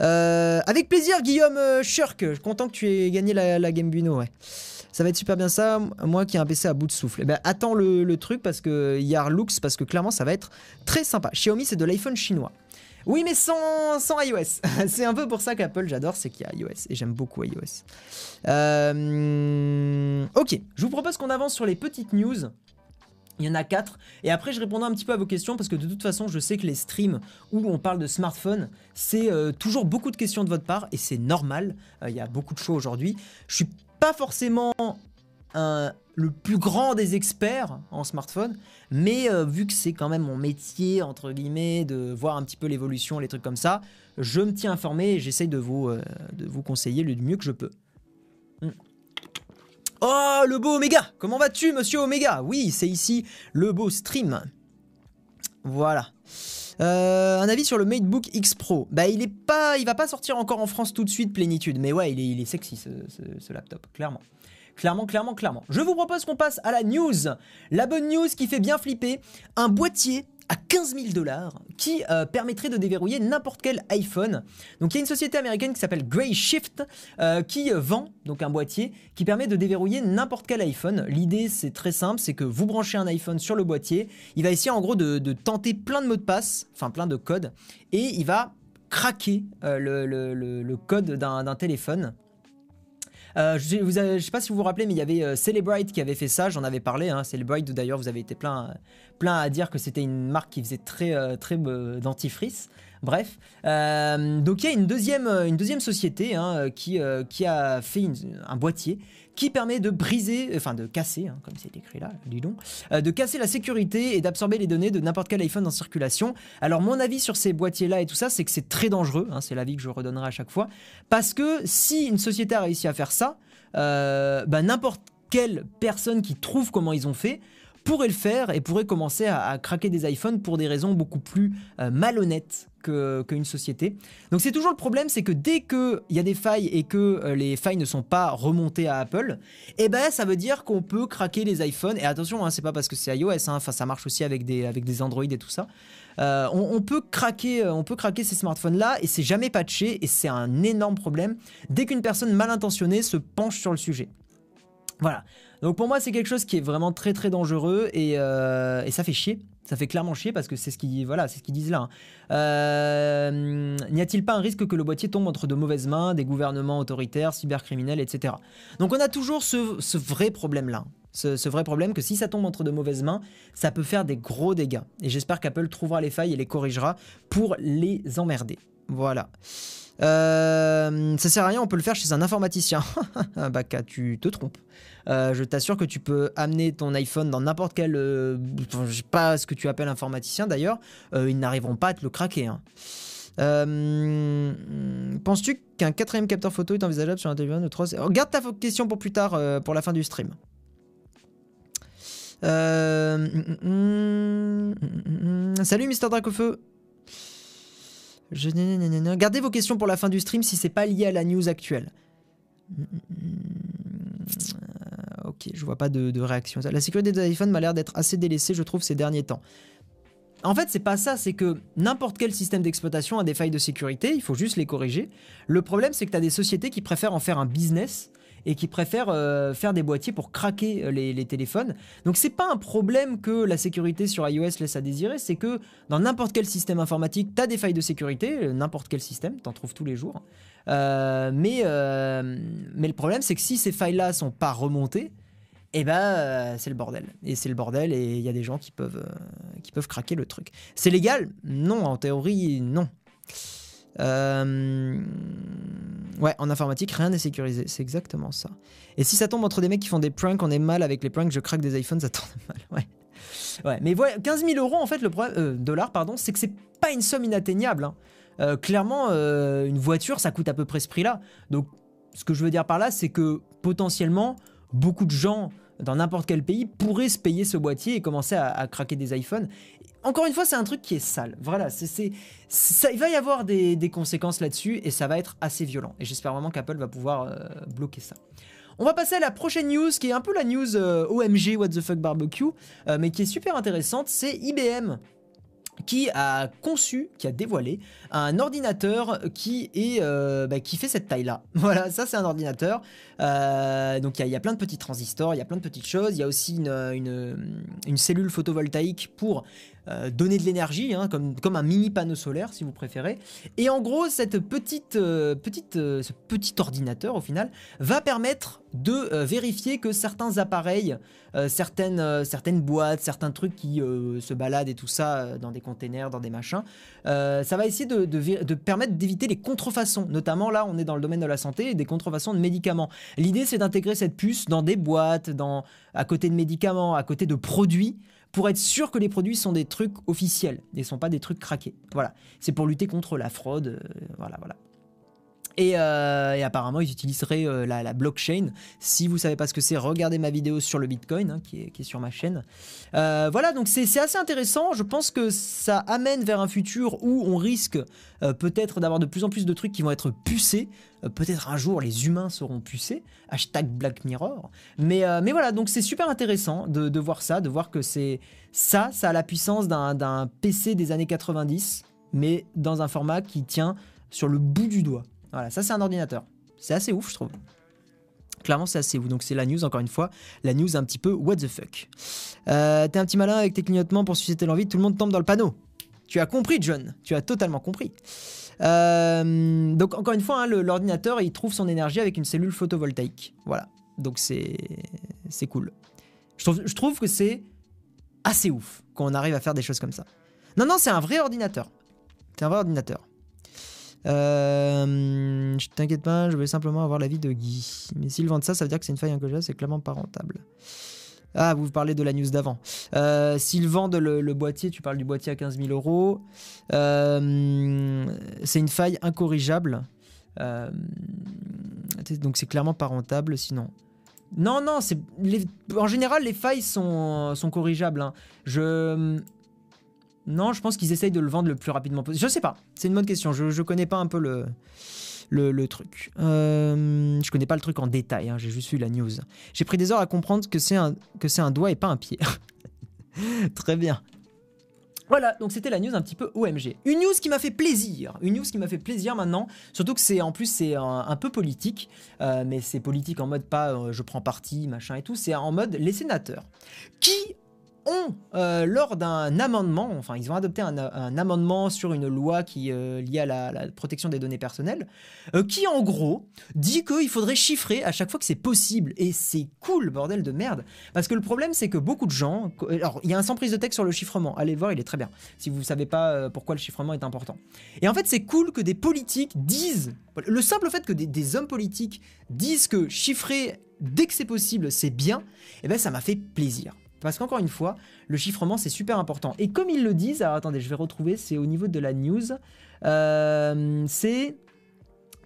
Euh, avec plaisir, Guillaume euh, Shirk. Content que tu aies gagné la, Game Buno, ouais. Ça va être super bien ça, moi qui ai un PC à bout de souffle. Eh ben, attends le, truc parce que a Lux, parce que clairement ça va être très sympa. Xiaomi, c'est de l'iPhone chinois. Oui, mais sans, sans iOS. c'est un peu pour ça qu'Apple, j'adore, c'est qu'il y a iOS. Et j'aime beaucoup iOS. Euh, ok, je vous propose qu'on avance sur les petites news. Il y en a 4. Et après, je répondrai un petit peu à vos questions parce que de toute façon, je sais que les streams où on parle de smartphone, c'est euh, toujours beaucoup de questions de votre part et c'est normal. Euh, il y a beaucoup de choix aujourd'hui. Je suis pas forcément le plus grand des experts en smartphone, mais euh, vu que c'est quand même mon métier, entre guillemets, de voir un petit peu l'évolution, les trucs comme ça, je me tiens informé et j'essaye de, vous, euh, de vous conseiller le mieux que je peux. Hmm. Oh, le beau Omega Comment vas-tu, monsieur Omega? Oui, c'est ici le beau stream. Voilà. Euh, un avis sur le MateBook X Pro. Bah, il est pas, il va pas sortir encore en France tout de suite, plénitude. Mais ouais, il est, il est sexy ce laptop, clairement. Clairement, clairement, clairement. Je vous propose qu'on passe à la news. La bonne news qui fait bien flipper. Un boîtier à 15 000 dollars qui euh, permettrait de déverrouiller n'importe quel iPhone. Donc il y a une société américaine qui s'appelle Grayshift euh, qui vend donc un boîtier qui permet de déverrouiller n'importe quel iPhone. L'idée c'est très simple, c'est que vous branchez un iPhone sur le boîtier, il va essayer en gros de, tenter plein de mots de passe, enfin plein de codes, et il va craquer euh, le, code d'un téléphone euh, je ne sais pas si vous vous rappelez, mais il y avait euh, Celebrite qui avait fait ça, j'en avais parlé. Hein, Celebrite, d'ailleurs, vous avez été plein, à dire que c'était une marque qui faisait très, euh, très dentifrice. Bref, donc il y a une deuxième, deuxième société hein, qui, qui a fait un boîtier qui permet de briser, enfin de casser, hein, comme c'est écrit là, dis donc, euh, de casser la sécurité et d'absorber les données de n'importe quel iPhone en circulation. Alors mon avis sur ces boîtiers-là et tout ça, c'est que c'est très dangereux, hein, c'est l'avis que je redonnerai à chaque fois, parce que si une société a réussi à faire ça, euh, bah, n'importe quelle personne qui trouve comment ils ont fait pourrait le faire et pourrait commencer à, craquer des iPhones pour des raisons beaucoup plus euh, malhonnêtes qu'une société. Donc c'est toujours le problème, c'est que dès qu'il y a des failles et que euh, les failles ne sont pas remontées à Apple, eh ben ça veut dire qu'on peut craquer les iPhones. Et attention, hein, c'est pas parce que c'est iOS, hein, ça marche aussi avec des, avec des Android et tout ça. Euh, on, peut craquer, on peut craquer ces smartphones-là et c'est jamais patché et c'est un énorme problème dès qu'une personne mal intentionnée se penche sur le sujet. Voilà. Donc pour moi, c'est quelque chose qui est vraiment très très dangereux et, euh, ça fait chier. Ça fait clairement chier parce que c'est ce qu'ils voilà, ce disent là. Hein. Euh, n'y a-t-il pas un risque que le boîtier tombe entre de mauvaises mains, des gouvernements autoritaires, cybercriminels, etc. Donc on a toujours ce, vrai problème là. Ce, ce, vrai problème que si ça tombe entre de mauvaises mains, ça peut faire des gros dégâts. Et j'espère qu'Apple trouvera les failles et les corrigera pour les emmerder. Voilà. Euh, ça sert à rien, on peut le faire chez un informaticien. bah, tu te trompes. Euh, je t'assure que tu peux amener ton iPhone dans n'importe quel. Euh, je sais pas ce que tu appelles informaticien d'ailleurs. ils n'arriveront pas à te le craquer. Hein. Penses-tu qu'un quatrième capteur photo est envisageable sur un téléphone de 3 Regarde ta question pour plus tard, pour la fin du stream. Euh, mm, mm, mm, Salut Mister Dracofeu. Je... Gardez vos questions pour la fin du stream si c'est pas lié à la news actuelle. Ok, je vois pas de, de réaction. La sécurité des iPhones m'a l'air d'être assez délaissée, je trouve, ces derniers temps. En fait, c'est pas ça, c'est que n'importe quel système d'exploitation a des failles de sécurité, il faut juste les corriger. Le problème, c'est que tu as des sociétés qui préfèrent en faire un business et qui préfèrent euh, faire des boîtiers pour craquer euh, les, téléphones. Donc c'est pas un problème que la sécurité sur iOS laisse à désirer, c'est que dans n'importe quel système informatique, tu as des failles de sécurité, euh, n'importe quel système, t'en trouves tous les jours. mais, mais le problème, c'est que si ces failles-là sont pas remontées, eh ben euh, c'est le bordel. Et c'est le bordel et il y a des gens qui peuvent, euh, qui peuvent craquer le truc. C'est légal? Non, en théorie, non. Euh, ouais, en informatique, rien n'est sécurisé. C'est exactement ça. Et si ça tombe entre des mecs qui font des pranks, on est mal avec les pranks, je craque des iPhones, ça tombe mal. Ouais. Ouais, mais voilà, 15 000 euros, en fait, le problème, dollars, pardon, c'est que c'est pas une somme inatteignable. Hein. clairement, une voiture, ça coûte à peu près ce prix-là. Donc, ce que je veux dire par là, c'est que potentiellement, beaucoup de gens dans n'importe quel pays pourrait se payer ce boîtier et commencer à, craquer des iPhones. Encore une fois, c'est un truc qui est sale. Voilà, ça, il va y avoir des, conséquences là-dessus et ça va être assez violent. Et j'espère vraiment qu'Apple va pouvoir euh, bloquer ça. On va passer à la prochaine news qui est un peu la news euh, OMG What the fuck barbecue, euh, mais qui est super intéressante. C'est IBM qui a conçu, qui a dévoilé un ordinateur qui est euh, bah, qui fait cette taille là. Voilà, ça c'est un ordinateur. Euh, donc il y, a plein de petits transistors, il y a plein de petites choses. Il y a aussi une cellule photovoltaïque pour euh, donner de l'énergie, hein, comme, comme un mini panneau solaire si vous préférez. Et en gros, cette petite, euh, petite, euh, ce petit ordinateur au final va permettre de vérifier que certains appareils, certaines, certaines boîtes, certains trucs qui se baladent et tout ça dans des containers, dans des machins, ça va essayer de, de permettre d'éviter les contrefaçons. Notamment là, on est dans le domaine de la santé et des contrefaçons de médicaments. L'idée, c'est d'intégrer cette puce dans des boîtes, dans, à côté de médicaments, à côté de produits pour être sûr que les produits sont des trucs officiels et ne sont pas des trucs craqués. Voilà, c'est pour lutter contre la fraude. Euh, voilà, voilà. Euh, et, apparemment, ils utiliseraient euh, la, blockchain. Si vous savez pas ce que c'est, regardez ma vidéo sur le Bitcoin, hein, qui, est, sur ma chaîne. voilà, donc c'est assez intéressant. Je pense que ça amène vers un futur où on risque peut-être d'avoir de plus en plus de trucs qui vont être pucés. Euh, peut-être un jour les humains seront pucés. Hashtag Black Mirror. Mais, euh, mais voilà, donc c'est super intéressant de, voir ça, de voir que c'est ça, ça a la puissance d'un PC des années 90, mais dans un format qui tient sur le bout du doigt. Voilà, ça c'est un ordinateur. C'est assez ouf, je trouve. Clairement, c'est assez ouf. Donc, c'est la news, encore une fois. La news un petit peu what the fuck. Euh, T'es un petit malin avec tes clignotements pour susciter l'envie. Tout le monde tombe dans le panneau. Tu as compris, John. Tu as totalement compris. Euh, donc encore une fois, hein, l'ordinateur, il trouve son énergie avec une cellule photovoltaïque. Voilà. Donc c'est cool. Je trouve, je trouve que c'est assez ouf qu'on arrive à faire des choses comme ça. Non, non, c'est un vrai ordinateur. C'est un vrai ordinateur. Euh, je t'inquiète pas, je voulais simplement avoir l'avis de Guy. Mais s'ils vendent ça, ça veut dire que c'est une faille incognita, c'est clairement pas rentable. Ah, vous parlez de la news d'avant. Euh, S'ils vendent le, boîtier, tu parles du boîtier à 15 000 euros, euh, c'est une faille incorrigeable. Euh, donc c'est clairement pas rentable sinon. Non, non, c'est en général les failles sont, sont corrigeables. Hein. Je non, je pense qu'ils essayent de le vendre le plus rapidement possible. Je sais pas, c'est une bonne question. Je, je connais pas un peu le le, truc. Euh, je connais pas le truc en détail, hein, j'ai juste vu la news. J'ai pris des heures à comprendre que c'est un, un doigt et pas un pied. Très bien. Voilà, donc c'était la news un petit peu OMG. Une news qui m'a fait plaisir, une news qui m'a fait plaisir maintenant, surtout que c'est en plus c'est un, peu politique, euh, mais c'est politique en mode pas euh, je prends parti, machin et tout, c'est en mode les sénateurs qui ont, euh, lors d'un amendement, enfin ils ont adopté un, amendement sur une loi qui euh, liée à la, protection des données personnelles, euh, qui en gros dit qu'il faudrait chiffrer à chaque fois que c'est possible. Et c'est cool, bordel de merde. Parce que le problème c'est que beaucoup de gens... Alors il y a un sans prise de texte sur le chiffrement, allez voir, il est très bien, si vous ne savez pas pourquoi le chiffrement est important. Et en fait c'est cool que des politiques disent... Le simple fait que des, des hommes politiques disent que chiffrer dès que c'est possible c'est bien, et eh ben ça m'a fait plaisir. Parce qu'encore une fois, le chiffrement, c'est super important. Et comme ils le disent, alors attendez, je vais retrouver, c'est au niveau de la news. Euh, c'est...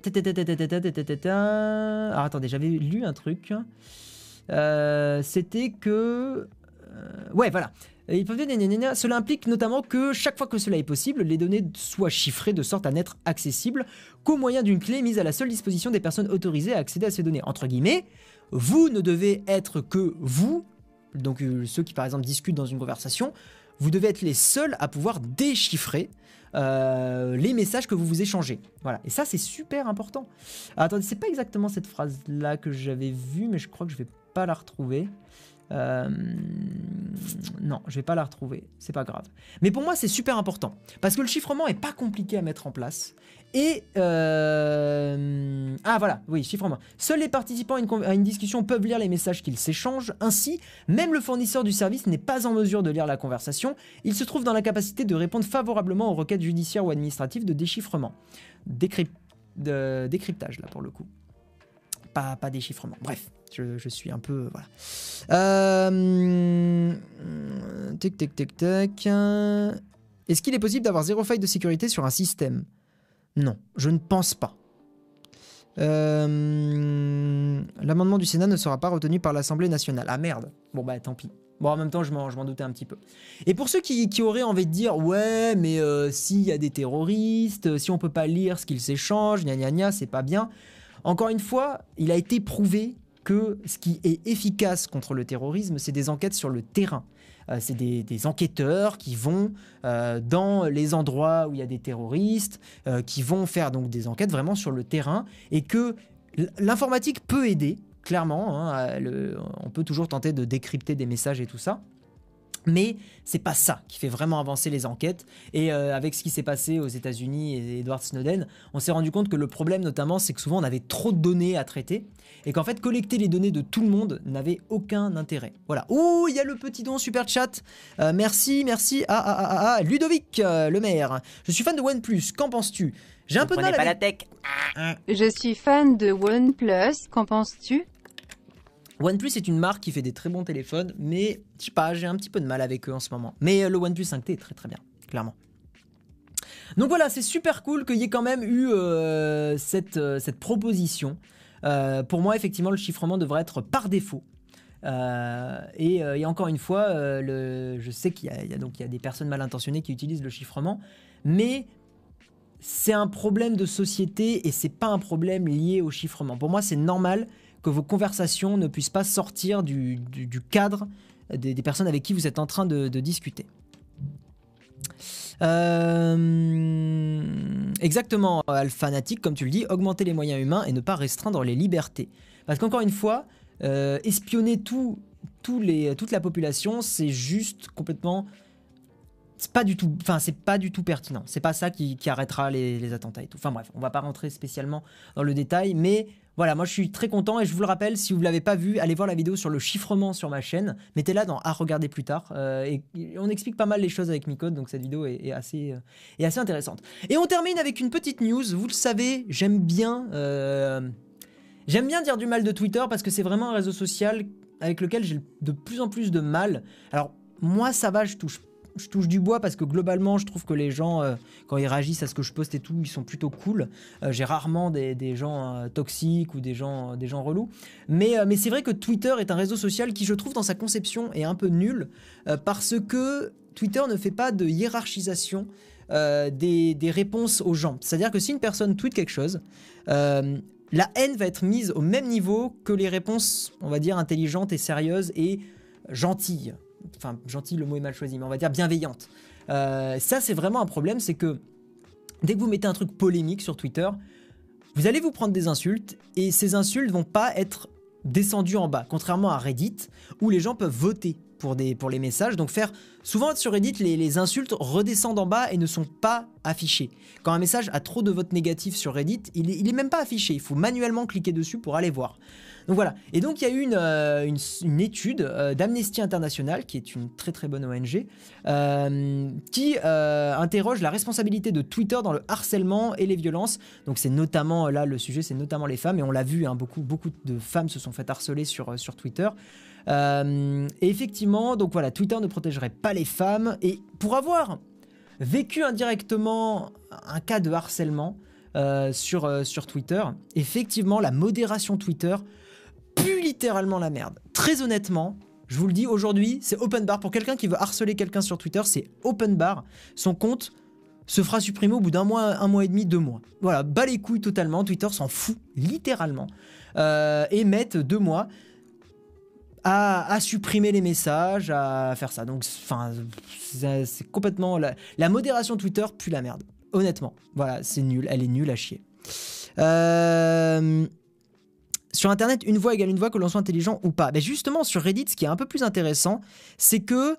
Alors attendez, j'avais lu un truc. Euh, c'était que... ouais, voilà. Cela implique notamment que chaque fois que cela est possible, les données soient chiffrées de sorte à n'être accessibles qu'au moyen d'une clé mise à la seule disposition des personnes autorisées à accéder à ces données. Entre guillemets, vous ne devez être que vous, donc euh, ceux qui par exemple discutent dans une conversation, vous devez être les seuls à pouvoir déchiffrer euh, les messages que vous vous échangez. Voilà. Et ça, c'est super important. attendez, c'est pas exactement cette phrase-là que j'avais vue, mais je crois que je vais pas la retrouver. Euh, non, je vais pas la retrouver, c'est pas grave. Mais pour moi, c'est super important parce que le chiffrement est pas compliqué à mettre en place. Et euh, ah voilà, oui, chiffrement. Seuls les participants à une, discussion peuvent lire les messages qu'ils s'échangent. Ainsi, même le fournisseur du service n'est pas en mesure de lire la conversation. Il se trouve dans la capacité de répondre favorablement aux requêtes judiciaires ou administratives de déchiffrement, de décryptage là pour le coup pas, déchiffrement. Bref, je, suis un peu. Voilà. Euh, tic, tic, tic, tic. Est-ce qu'il est possible d'avoir zéro faille de sécurité sur un système? Non, je ne pense pas. Euh, l'amendement du Sénat ne sera pas retenu par l'Assemblée nationale. Ah merde. Bon bah tant pis. Bon, en même temps, je m'en doutais un petit peu. Et pour ceux qui, auraient envie de dire, ouais, mais euh, s'il y a des terroristes, si on peut pas lire ce qu'ils s'échangent, gna gna gna, c'est pas bien. Encore une fois, il a été prouvé que ce qui est efficace contre le terrorisme, c'est des enquêtes sur le terrain. Euh, c'est des, enquêteurs qui vont euh, dans les endroits où il y a des terroristes, euh, qui vont faire donc des enquêtes vraiment sur le terrain, et que l'informatique peut aider, clairement. Hein, on peut toujours tenter de décrypter des messages et tout ça. Mais c'est pas ça qui fait vraiment avancer les enquêtes. Et euh, avec ce qui s'est passé aux États-Unis et Edward Snowden, on s'est rendu compte que le problème, notamment, c'est que souvent on avait trop de données à traiter et qu'en fait, collecter les données de tout le monde n'avait aucun intérêt. Voilà. Ouh, il y a le petit don super chat. Euh, merci, merci. Ah, ah, ah, ah, ah. Ludovic, euh, le maire. Je suis fan de OnePlus. Qu'en penses-tu? J'ai un peu de mal pas la tech. Je suis fan de OnePlus. Qu'en penses-tu? OnePlus est une marque qui fait des très bons téléphones, mais je sais pas, j'ai un petit peu de mal avec eux en ce moment. Mais euh, le OnePlus 5T est très très bien, clairement. Donc voilà, c'est super cool qu'il y ait quand même eu euh, cette, euh, cette, proposition. pour moi, effectivement, le chiffrement devrait être par défaut. Et, encore une fois, je sais qu'il y, donc, il y a des personnes mal intentionnées qui utilisent le chiffrement, mais c'est un problème de société et c'est pas un problème lié au chiffrement. Pour moi, c'est normal que vos conversations ne puissent pas sortir du, cadre des, personnes avec qui vous êtes en train de, discuter. Euh, exactement, Alphanatic, comme tu le dis, augmenter les moyens humains et ne pas restreindre les libertés. Parce qu'encore une fois, euh, espionner tout, les, toute la population, c'est juste complètement c'est pas du tout enfin c'est pas du tout pertinent c'est pas ça qui, arrêtera les, les, attentats et tout enfin bref on va pas rentrer spécialement dans le détail mais voilà, moi je suis très content et je vous le rappelle, si vous ne l'avez pas vu, allez voir la vidéo sur le chiffrement sur ma chaîne. Mettez-la dans à regarder plus tard. Euh, et, on explique pas mal les choses avec Micode, donc cette vidéo est, assez, euh, assez intéressante. Et on termine avec une petite news. Vous le savez, j'aime bien, euh, j'aime bien dire du mal de Twitter parce que c'est vraiment un réseau social avec lequel j'ai de plus en plus de mal. Alors moi ça va, je touche je touche du bois parce que globalement, je trouve que les gens, euh, quand ils réagissent à ce que je poste et tout, ils sont plutôt cool. Euh, j'ai rarement des, gens euh, toxiques ou des gens, des gens relous. Mais, mais c'est vrai que Twitter est un réseau social qui, je trouve, dans sa conception, est un peu nul parce que Twitter ne fait pas de hiérarchisation des, des, réponses aux gens. C'est-à-dire que si une personne tweet quelque chose, la haine va être mise au même niveau que les réponses, on va dire, intelligentes et sérieuses et gentilles enfin gentil, le mot est mal choisi, mais on va dire bienveillante. Euh, ça, c'est vraiment un problème, c'est que dès que vous mettez un truc polémique sur Twitter, vous allez vous prendre des insultes et ces insultes vont pas être descendues en bas, contrairement à Reddit où les gens peuvent voter pour, des, pour les messages. Donc faire souvent sur Reddit, les, insultes redescendent en bas et ne sont pas affichées. Quand un message a trop de votes négatifs sur Reddit, il est, est même pas affiché. Il faut manuellement cliquer dessus pour aller voir. Donc voilà. Et donc il y a eu une, euh, étude euh, d'Amnesty International, qui est une très très bonne ONG, euh, qui interroge la responsabilité de Twitter dans le harcèlement et les violences. Donc c'est notamment, là le sujet c'est notamment les femmes, et on l'a vu, hein, beaucoup, de femmes se sont faites harceler sur, Twitter. et effectivement, donc voilà, Twitter ne protégerait pas les femmes. Et pour avoir vécu indirectement un cas de harcèlement sur Twitter, effectivement, la modération Twitter pue littéralement la merde. Très honnêtement, Je vous le dis aujourd'hui, c'est open bar. Pour quelqu'un qui veut harceler quelqu'un sur Twitter, c'est open bar. Son compte se fera supprimer au bout d'un mois, un mois et demi, deux mois. Voilà, bas les couilles totalement. Twitter s'en fout, littéralement. Euh, et mettent deux mois à, supprimer les messages, à faire ça. Donc, c'est complètement. La, la, modération Twitter pue la merde. Honnêtement. Voilà, c'est nul. Elle est nulle à chier. Euh. Sur Internet, une voix égale une voix, que l'on soit intelligent ou pas. Mais justement, sur Reddit, ce qui est un peu plus intéressant, c'est que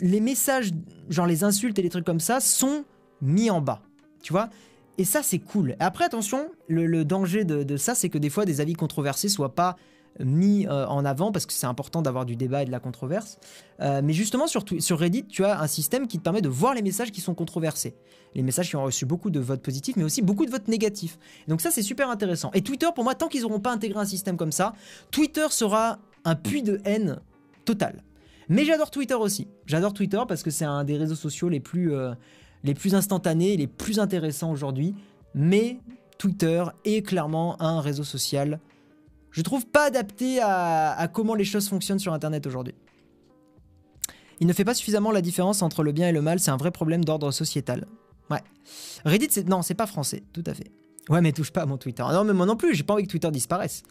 les messages, genre les insultes et les trucs comme ça, sont mis en bas. Tu vois? Et ça, c'est cool. Après, attention, le, danger de, ça, c'est que des fois, des avis controversés soient pas mis euh, en avant parce que c'est important d'avoir du débat et de la controverse. Euh, mais justement, sur, Reddit, tu as un système qui te permet de voir les messages qui sont controversés. Les messages qui ont reçu beaucoup de votes positifs, mais aussi beaucoup de votes négatifs. Donc ça, c'est super intéressant. Et Twitter, pour moi, tant qu'ils n'auront pas intégré un système comme ça, Twitter sera un puits de haine total. Mais j'adore Twitter aussi. J'adore Twitter parce que c'est un des réseaux sociaux les plus, euh, les plus instantanés, les plus intéressants aujourd'hui. Mais Twitter est clairement un réseau social, je trouve pas adapté à, comment les choses fonctionnent sur Internet aujourd'hui. Il ne fait pas suffisamment la différence entre le bien et le mal, c'est un vrai problème d'ordre sociétal. Ouais. Reddit, c'est... Non, c'est pas français, tout à fait. Ouais, mais touche pas à mon Twitter. Non, mais moi non plus, j'ai pas envie que Twitter disparaisse.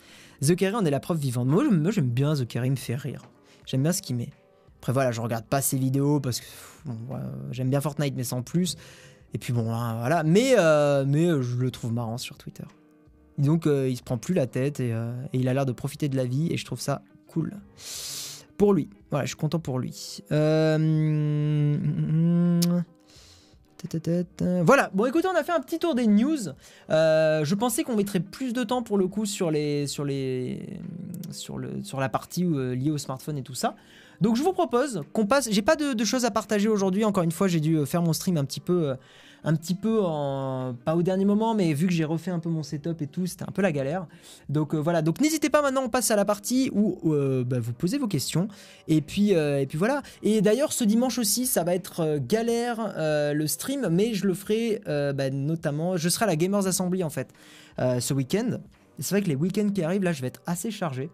The Kerry en est la preuve vivante. Moi, j'aime bien The Kerry, il me fait rire. J'aime bien ce qu'il met. Après voilà, je regarde pas ses vidéos parce que j'aime bien Fortnite mais sans plus. Et puis bon, hein, voilà. Mais, euh, mais euh, je le trouve marrant sur Twitter. Donc euh, il se prend plus la tête et, et il a l'air de profiter de la vie et je trouve ça cool. Pour lui. Voilà, je suis content pour lui. Voilà, bon écoutez, on a fait un petit tour des news. je pensais qu'on mettrait plus de temps pour le coup sur les sur les sur le sur la partie liée au smartphone et tout ça. Donc je vous propose qu'on passe. J'ai pas de, choses à partager aujourd'hui. Encore une fois, j'ai dû euh, faire mon stream un petit peu, euh, un petit peu pas au dernier moment, mais vu que j'ai refait un peu mon setup et tout, c'était un peu la galère. Donc euh, voilà. Donc n'hésitez pas. Maintenant, on passe à la partie où bah, vous posez vos questions. Et puis et puis voilà. Et d'ailleurs, ce dimanche aussi, ça va être galère le stream, mais je le ferai bah, notamment. Je serai à la Gamers Assembly en fait ce week-end. C'est vrai que les week-ends qui arrivent là, je vais être assez chargé.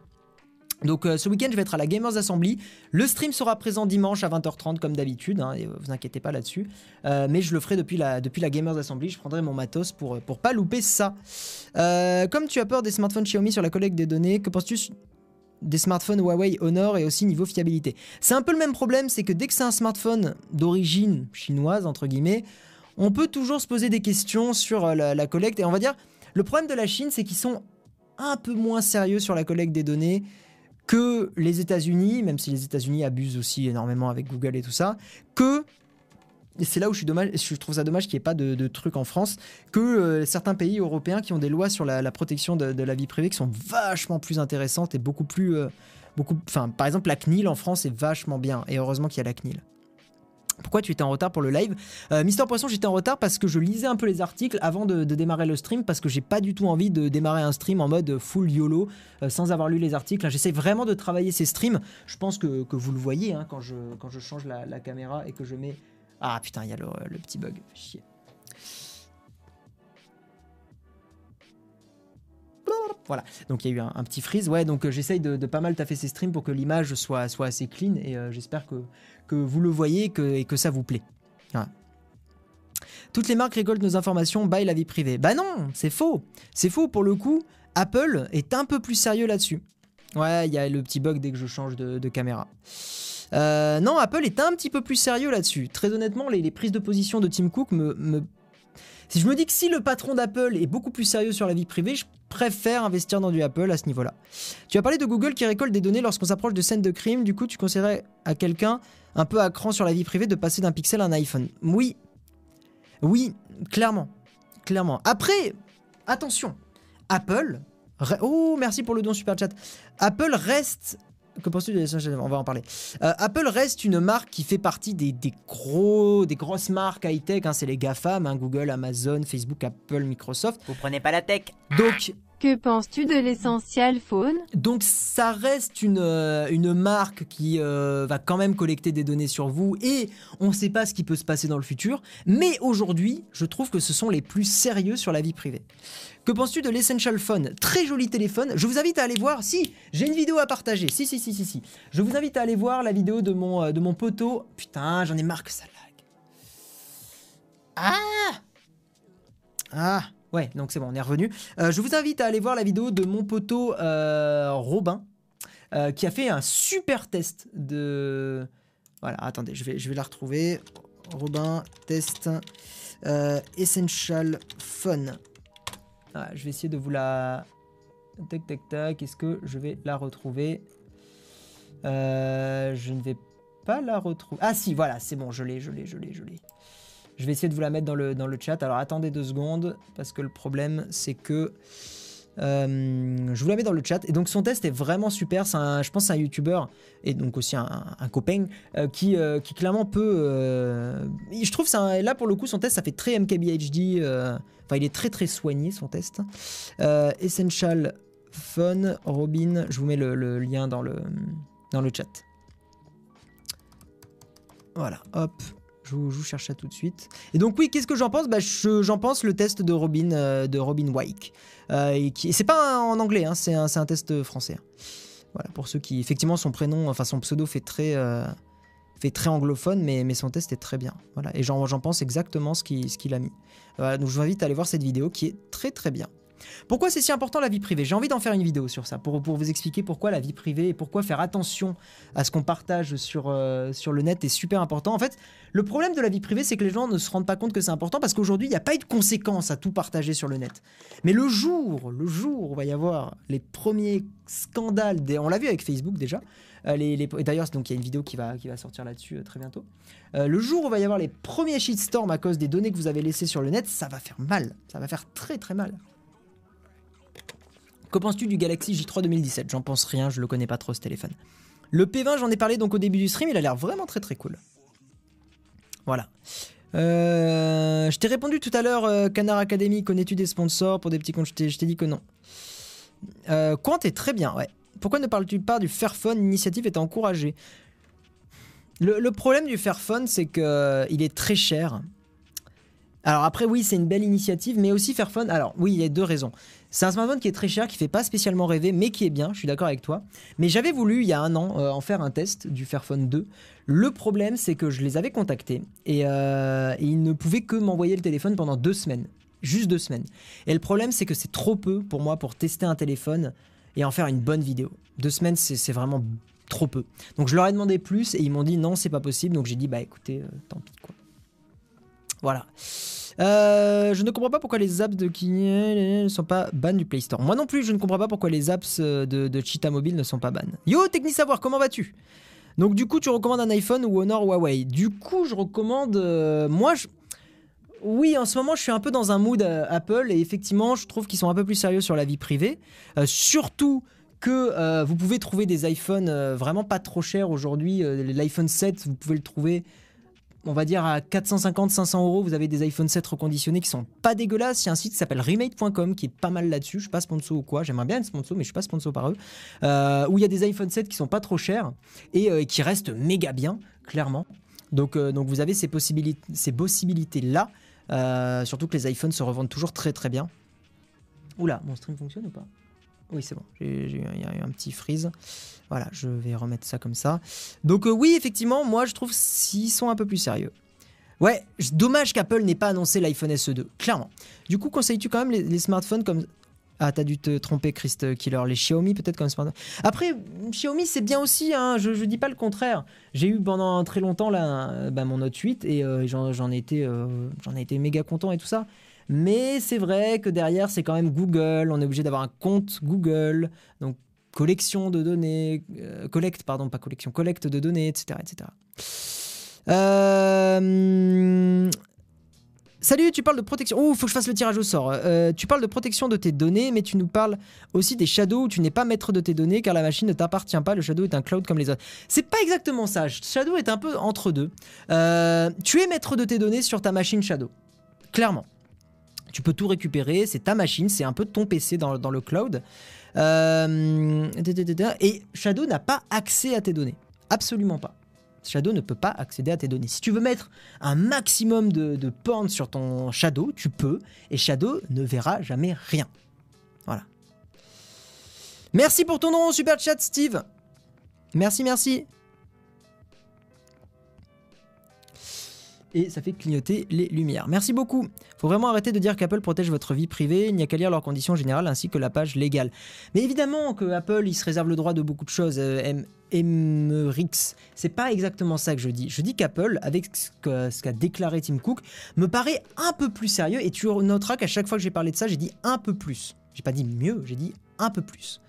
Donc euh, ce week-end, je vais être à la Gamers Assembly. Le stream sera présent dimanche à 20h30 comme d'habitude, hein, vous inquiétez pas là-dessus. Euh, mais je le ferai depuis la, depuis la Gamers Assembly. Je prendrai mon matos pour, pour pas louper ça. Euh, comme tu as peur des smartphones Xiaomi sur la collecte des données, que penses-tu des smartphones Huawei Honor et aussi niveau fiabilité? C'est un peu le même problème, c'est que dès que c'est un smartphone d'origine chinoise, entre guillemets, on peut toujours se poser des questions sur la collecte. Et on va dire, le problème de la Chine, c'est qu'ils sont un peu moins sérieux sur la collecte des données que les États-Unis, même si les États-Unis abusent aussi énormément avec Google et tout ça, que et c'est là où je, suis dommage, je trouve ça dommage qu'il n'y ait pas de, truc en France, que euh, certains pays européens qui ont des lois sur la, protection de, la vie privée qui sont vachement plus intéressantes et beaucoup plus... Euh, beaucoup, par exemple, la CNIL en France est vachement bien, et heureusement qu'il y a la CNIL. Pourquoi tu étais en retard pour le live euh, Mister Poisson, j'étais en retard parce que je lisais un peu les articles avant de, démarrer le stream parce que j'ai pas du tout envie de démarrer un stream en mode full YOLO euh, sans avoir lu les articles. J'essaie vraiment de travailler ces streams. Je pense que, vous le voyez hein, quand, je, change la, caméra et que je mets. Ah putain, il y a le, petit bug. Chier. Voilà, donc il y a eu un, petit freeze. Ouais, donc euh, j'essaye de, pas mal taffer ces streams pour que l'image soit, soit assez clean et j'espère que, vous le voyez et que ça vous plaît. Toutes les marques récoltent nos informations, by la vie privée. Bah non, c'est faux. C'est faux pour le coup. Apple est un peu plus sérieux là-dessus. Ouais, il y a le petit bug dès que je change de, caméra. Euh, non, Apple est un petit peu plus sérieux là-dessus. Très honnêtement, les, prises de position de Tim Cook me, Si je me dis que si le patron d'Apple est beaucoup plus sérieux sur la vie privée, je préfère investir dans du Apple à ce niveau-là. Tu as parlé de Google qui récolte des données lorsqu'on s'approche de scènes de crime. Du coup, tu conseillerais à quelqu'un un peu à cran sur la vie privée de passer d'un pixel à un iPhone. Oui, oui, clairement, clairement. Après, attention, Apple. Oh, merci pour le don super chat. Apple reste que penses-tu On va en parler. Euh, Apple reste une marque qui fait partie des, gros, des grosses marques high-tech. Hein, c'est les GAFAM, hein, Google, Amazon, Facebook, Apple, Microsoft. Vous prenez pas la tech Donc, Que penses-tu de l'Essential Phone Donc ça reste une, euh, une marque qui euh, va quand même collecter des données sur vous et on ne sait pas ce qui peut se passer dans le futur. Mais aujourd'hui, je trouve que ce sont les plus sérieux sur la vie privée. Que penses-tu de l'Essential Phone? Très joli téléphone. Je vous invite à aller voir. Si, j'ai une vidéo à partager. Si, si, si, si, si. Je vous invite à aller voir la vidéo de mon, euh, de mon poteau. Putain, j'en ai marre que ça lag. Ah Ah Ouais, donc c'est bon, on est revenu. Euh, je vous invite à aller voir la vidéo de mon poteau euh, Robin, euh, qui a fait un super test de... Voilà, attendez, je vais, je vais la retrouver. Robin, test Essential Fun. Je vais essayer de vous la... Tac, tac, tac. Est-ce que je vais la retrouver? Je ne vais pas la retrouver. Ah si, voilà, c'est bon, je l'ai, je l'ai, je l'ai, je l'ai. Je vais essayer de vous la mettre dans le, dans le chat. Alors attendez deux secondes, parce que le problème c'est que... euh, je vous la mets dans le chat. Et donc son test est vraiment super. Je pense un youtubeur et donc aussi un, copain euh, qui, euh, qui clairement peut... je trouve ça là pour le coup son test ça fait très MKBHD. Enfin il est très très soigné son test. Essential Fun Robin. Je vous mets le, le lien dans le, dans le chat. Voilà, hop. Je vous, je cherche ça tout de suite. Et donc oui, qu'est-ce que j'en pense? Bah, je- J'en pense le test de Robin, euh, de Robin Wake. Euh, c'est pas en anglais, hein, c'est un, test français. Voilà, pour ceux qui, effectivement, son prénom, enfin son pseudo fait très, euh, fait très anglophone, mais, mais son test est très bien. Voilà, et j'en, pense exactement ce qu'il, ce qu'il a mis. Voilà, donc je vous invite à aller voir cette vidéo qui est très très bien. Pourquoi c'est si important la vie privée? J'ai envie d'en faire une vidéo sur ça, pour, vous expliquer pourquoi la vie privée et pourquoi faire attention à ce qu'on partage sur, euh, sur le net est super important. En fait, le problème de la vie privée, c'est que les gens ne se rendent pas compte que c'est important parce qu'aujourd'hui, il n'y a pas eu de conséquences à tout partager sur le net. Mais le jour, le jour où va y avoir les premiers scandales, des- on l'a vu avec Facebook déjà, euh, et d'ailleurs, il y a une vidéo qui va, sortir là-dessus euh, très bientôt. Le jour où il va y avoir les premiers shitstorms à cause des données que vous avez laissées sur le net, ça va faire mal. Ça va faire très très mal. Que penses-tu du Galaxy J3 2017 J'en pense rien, je le connais pas trop ce téléphone. Le P20, j'en ai parlé donc au début du stream, il a l'air vraiment très très cool. Voilà. Euh, je t'ai répondu tout à l'heure, euh, Canard Academy, connais-tu des sponsors pour des petits comptes? Je t'ai dit que non. Euh, Quant est très bien, ouais. Pourquoi ne parles-tu pas du Fairphone? L'initiative est encouragée. Le, le problème du Fairphone, c'est que euh, est très cher. Alors après, oui, c'est une belle initiative, mais aussi Fairphone. Alors oui, il y a deux raisons. C'est un smartphone qui est très cher, qui fait pas spécialement rêver, mais qui est bien. Je suis d'accord avec toi. Mais j'avais voulu il y a un an euh, en faire un test du Fairphone 2. Le problème, c'est que je les avais contactés et, euh, et ils ne pouvaient que m'envoyer le téléphone pendant deux semaines. Juste deux semaines. Et le problème, c'est que c'est trop peu pour moi pour tester un téléphone et en faire une bonne vidéo. Deux semaines, c'est c'est vraiment trop peu. Donc je leur ai demandé plus et ils m'ont dit non, c'est pas possible. Donc j'ai dit bah écoutez, euh, tant pis quoi. Voilà. Euh, je ne comprends pas pourquoi les apps de Kiné ne sont pas ban du Play Store. Moi non plus, je ne comprends pas pourquoi les apps euh, de, de Cheetah Mobile ne sont pas ban. Yo, Techni Savoir, comment vas-tu? Donc du coup, tu recommandes un iPhone ou Honor Huawei? Du coup, je recommande... euh, moi. Oui, en ce moment, je suis un peu dans un mood euh, Apple et effectivement, je trouve qu'ils sont un peu plus sérieux sur la vie privée. Surtout que vous pouvez trouver des iPhones vraiment pas trop chers aujourd'hui. L'iPhone 7, vous pouvez le trouver, on va dire, à 450-500 euros. Vous avez des iPhone 7 reconditionnés qui sont pas dégueulasses. Il y a un site qui s'appelle remade.com qui est pas mal là-dessus. Je suis pas sponsor ou quoi. J'aimerais bien être sponsor, mais je suis pas sponsor par eux. Euh, où il y a des iPhone 7 qui sont pas trop chers et euh, qui restent méga bien, clairement. Donc, euh, vous avez ces possibilités, ces possibilités-là. Surtout que les iPhones se revendent toujours très très bien. Oula, mon stream fonctionne ou pas? Oui, c'est bon. Il y a eu un petit freeze. Voilà, je vais remettre ça comme ça. Donc euh, oui, effectivement, moi je trouve s'ils sont un peu plus sérieux. Ouais, dommage qu'Apple n'ait pas annoncé l'iPhone SE2, clairement. Du coup, conseilles-tu quand même les, smartphones comme... Ah, t'as dû te tromper, Christ Killer. Les Xiaomi, peut-être comme smartphone. Après, Xiaomi, c'est bien aussi, hein, je, je dis pas le contraire. J'ai eu pendant très longtemps là, bah, mon Note 8 et euh, j'en j'en ai, été, euh, j'en ai été méga content et tout ça. Mais c'est vrai que derrière, c'est quand même Google. On est obligé d'avoir un compte Google. Donc, collection de données. euh, collecte, pardon, pas collection, collecte de données, etc. etc. Euh, Salut, tu parles de protection. Oh, faut que je fasse le tirage au sort. Euh, tu parles de protection de tes données, mais tu nous parles aussi des shadows où tu n'es pas maître de tes données car la machine ne t'appartient pas. Le shadow est un cloud comme les autres. C'est pas exactement ça. Shadow est un peu entre deux. Tu es maître de tes données sur ta machine Shadow. Clairement. Tu peux tout récupérer, c'est ta machine, c'est un peu ton PC dans, le cloud. Euh, et Shadow n'a pas accès à tes données. Absolument pas. Shadow ne peut pas accéder à tes données. Si tu veux mettre un maximum de, de sur ton Shadow, tu peux, et Shadow ne verra jamais rien. Voilà. Merci pour ton nom, super chat, Steve. Merci, merci. Et ça fait clignoter les lumières. Merci beaucoup. Faut vraiment arrêter de dire qu'Apple protège votre vie privée, il n'y a qu'à lire leurs conditions générales ainsi que la page légale. Mais évidemment que Apple, il se réserve le droit de beaucoup de choses. Euh, Emmerix, c'est pas exactement ça que je dis. Je dis qu'Apple, avec ce qu'a déclaré Tim Cook, me paraît un peu plus sérieux et tu noteras qu'à chaque fois que j'ai parlé de ça, j'ai dit un peu plus. J'ai pas dit mieux, j'ai dit un peu plus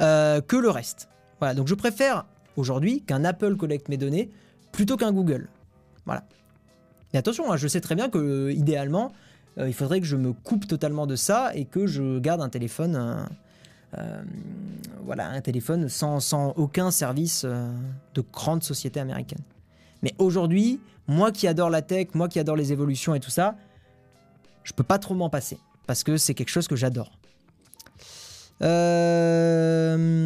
euh, que le reste. Voilà, donc je préfère aujourd'hui qu'un Apple collecte mes données plutôt qu'un Google. Voilà. Mais attention, hein, je sais très bien que euh, idéalement, euh, il faudrait que je me coupe totalement de ça et que je garde un téléphone, euh, voilà, un téléphone sans, aucun service de grande société américaine. Mais aujourd'hui, moi qui adore la tech, moi qui adore les évolutions et tout ça, je peux pas trop m'en passer parce que c'est quelque chose que j'adore. Euh...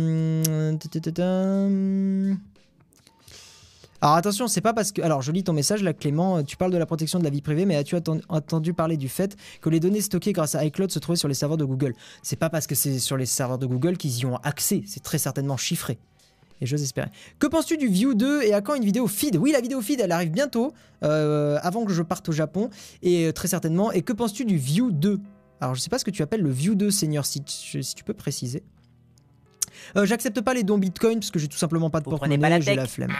Alors attention, c'est pas parce que. Alors je lis ton message là, Clément. Tu parles de la protection de la vie privée, mais as-tu entendu parler du fait que les données stockées grâce à iCloud se trouvaient sur les serveurs de Google? C'est pas parce que c'est sur les serveurs de Google qu'ils y ont accès. C'est très certainement chiffré. Et j'ose espérer. Que penses-tu du View 2 et à quand une vidéo feed? Oui, la vidéo feed, elle arrive bientôt, euh, avant que je parte au Japon, et euh, très certainement. Et que penses-tu du View 2 Alors, je sais pas ce que tu appelles le View 2 Senior, si, si tu peux préciser. Euh, J'accepte pas les dons Bitcoin parce que j'ai tout simplement pas de porte-monnaie, j'ai la flemme.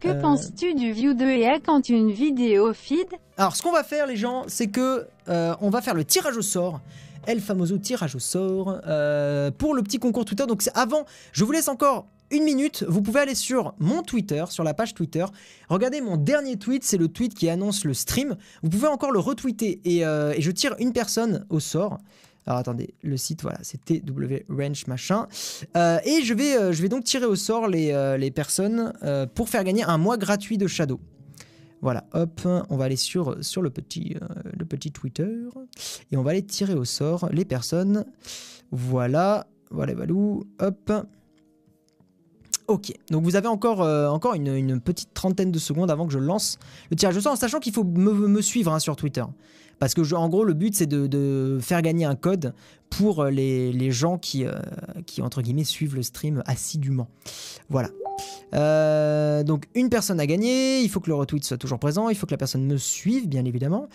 Que euh, penses-tu du View 2 et quand une vidéo feed Alors, ce qu'on va faire, les gens, c'est que euh, on va faire le tirage au sort. El famoso tirage au sort euh, pour le petit concours Twitter. Donc, avant, je vous laisse encore une minute. Vous pouvez aller sur mon Twitter, sur la page Twitter. Regardez mon dernier tweet, c'est le tweet qui annonce le stream. Vous pouvez encore le retweeter et, et je tire une personne au sort. Alors attendez, le site, voilà, c'est TW Range machin. Euh, et je vais, euh, je vais donc tirer au sort les, euh, les personnes pour faire gagner un mois gratuit de Shadow. Voilà, hop, on va aller sur, sur le, petit, le petit Twitter et on va aller tirer au sort les personnes. Voilà, voilà, valou, hop. Ok, donc vous avez encore, encore une, une, petite trentaine de secondes avant que je lance le tirage au sort, en sachant qu'il faut me, me suivre hein, sur Twitter. Parce que, en gros, le but, c'est de, faire gagner un code pour les, gens qui, euh, qui, entre guillemets, suivent le stream assidûment. Voilà. Euh, donc une personne a gagné, il faut que le retweet soit toujours présent, il faut que la personne me suive, bien évidemment.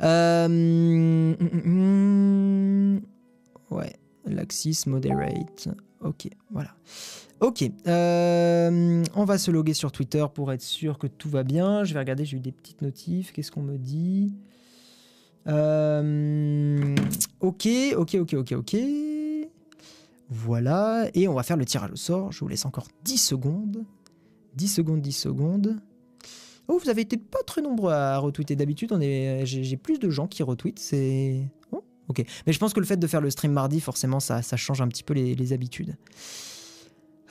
Euh, mm, mm, mm. ouais, l'axis moderate. Ok, voilà. Ok, on va se loguer sur Twitter pour être sûr que tout va bien. Je vais regarder, j'ai eu des petites notifs. Qu'est-ce qu'on me dit? Euh, ok, ok, ok, ok, ok. Voilà, et on va faire le tirage au sort. Je vous laisse encore 10 secondes. 10 secondes, 10 secondes. Oh, vous avez été pas très nombreux à retweeter d'habitude. On est, j'ai plus de gens qui retweetent. C'est oh, ok. Mais je pense que le fait de faire le stream mardi, forcément, ça, change un petit peu les, habitudes.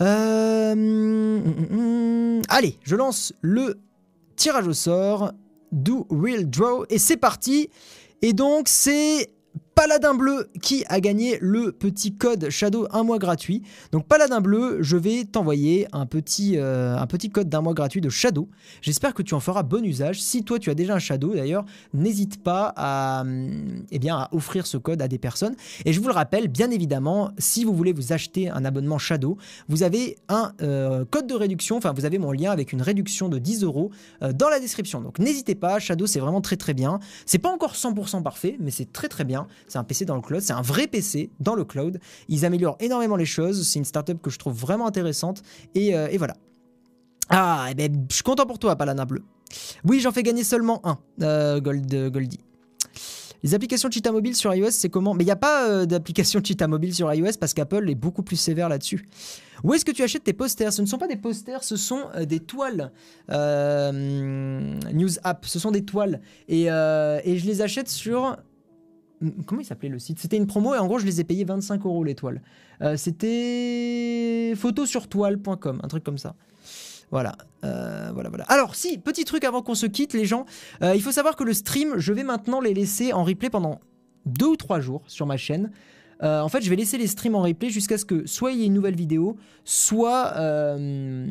Euh, hum, hum, hum, allez, je lance le tirage au sort. Do Real Draw et c'est parti. Et donc c'est Paladin Bleu qui a gagné le petit code Shadow un mois gratuit. Donc Paladin Bleu, je vais t'envoyer un, petit, euh, un petit code d'un mois gratuit de Shadow. J'espère que tu en feras bon usage. Si toi tu as déjà un Shadow d'ailleurs, n'hésite pas à, eh bien, à offrir ce code à des personnes. Et je vous le rappelle, bien évidemment, si vous voulez vous acheter un abonnement Shadow, vous avez un euh, code de réduction, enfin vous avez mon lien avec une réduction de 10 euros euh, dans la description. Donc n'hésitez pas, Shadow c'est vraiment très très bien. C'est pas encore 100% parfait, mais c'est très très bien. C'est un PC dans le cloud, c'est un vrai PC dans le cloud. Ils améliorent énormément les choses. C'est une startup que je trouve vraiment intéressante. Et, euh, voilà. Ah, et eh ben, je suis content pour toi, Palana Bleu. Oui, j'en fais gagner seulement un, euh, Gold, Goldie. Les applications Cheetah Mobile sur iOS, c'est comment? Mais il n'y a pas euh, d'application Cheetah Mobile sur iOS parce qu'Apple est beaucoup plus sévère là-dessus. Où est-ce que tu achètes tes posters? Ce ne sont pas des posters, ce sont des toiles. news App, ce sont des toiles. Et je les achète sur Comment il s'appelait le site? C'était une promo et en gros, je les ai payés 25 euros l'étoile. Euh, C'était photosurtoile.com, un truc comme ça. Voilà, euh, voilà, voilà. Alors, si, petit truc avant qu'on se quitte, les gens, euh, il faut savoir que le stream, je vais maintenant les laisser en replay pendant deux ou trois jours sur ma chaîne. Euh, en fait, je vais laisser les streams en replay jusqu'à ce que soit il y ait une nouvelle vidéo, soit, euh,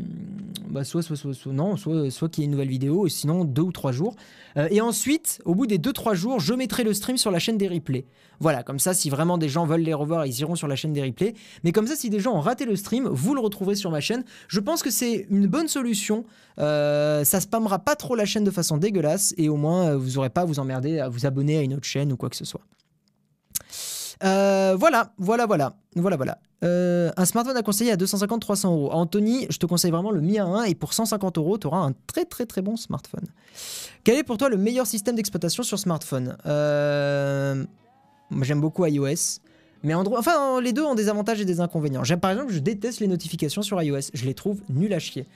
bah, soit, soit, non, soit, qu'il y ait une nouvelle vidéo, sinon deux ou trois jours. Euh, et ensuite, au bout des deux trois jours, je mettrai le stream sur la chaîne des replays. Voilà, comme ça, si vraiment des gens veulent les revoir, ils iront sur la chaîne des replays. Mais comme ça, si des gens ont raté le stream, vous le retrouverez sur ma chaîne. Je pense que c'est une bonne solution. ça spammera pas trop la chaîne de façon dégueulasse, et au moins, vous n'aurez pas à vous emmerder à vous abonner à une autre chaîne ou quoi que ce soit. Euh, voilà, voilà, voilà, voilà, voilà. Euh, un smartphone à conseiller à 250-300 euros. Anthony, je te conseille vraiment le Mi A1 et pour 150 euros, tu auras un très très très bon smartphone. Quel est pour toi le meilleur système d'exploitation sur smartphone? Euh, J'aime beaucoup iOS. Mais enfin, les deux ont des avantages et des inconvénients. J'aime par exemple, je déteste les notifications sur iOS. Je les trouve nul à chier.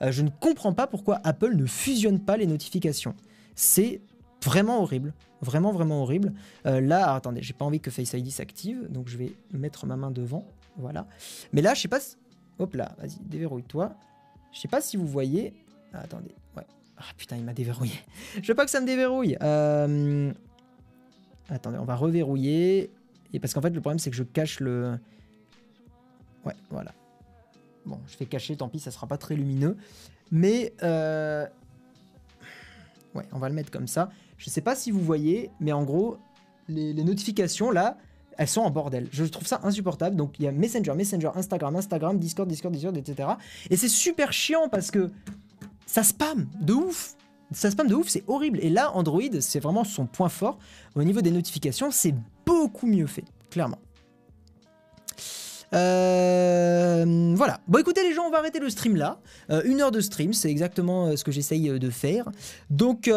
je ne comprends pas pourquoi Apple ne fusionne pas les notifications. C'est vraiment horrible. Vraiment, vraiment horrible. Euh, là, attendez, j'ai pas envie que Face ID s'active, donc je vais mettre ma main devant. Voilà. Mais là, je sais pas si... Hop là, vas-y, déverrouille-toi. Je sais pas si vous voyez... Ah, attendez, ouais. Ah putain, il m'a déverrouillé. je veux pas que ça me déverrouille. Euh, attendez, on va reverrouiller. Et parce qu'en fait, le problème, c'est que je cache le... Ouais, voilà. Bon, je fais cacher, tant pis, ça sera pas très lumineux. Mais... Euh... Ouais, on va le mettre comme ça. Je sais pas si vous voyez, mais en gros, les, notifications là, elles sont en bordel. Je trouve ça insupportable. Donc il y a Messenger, Messenger, Instagram, Instagram, Discord, Discord, Discord, etc. Et c'est super chiant parce que ça spam de ouf. Ça spam de ouf, c'est horrible. Et là, Android, c'est vraiment son point fort. Au niveau des notifications, c'est beaucoup mieux fait, clairement. Euh, voilà. Bon, écoutez, les gens, on va arrêter le stream là. Euh, une heure de stream, c'est exactement euh, ce que j'essaye de faire. Donc,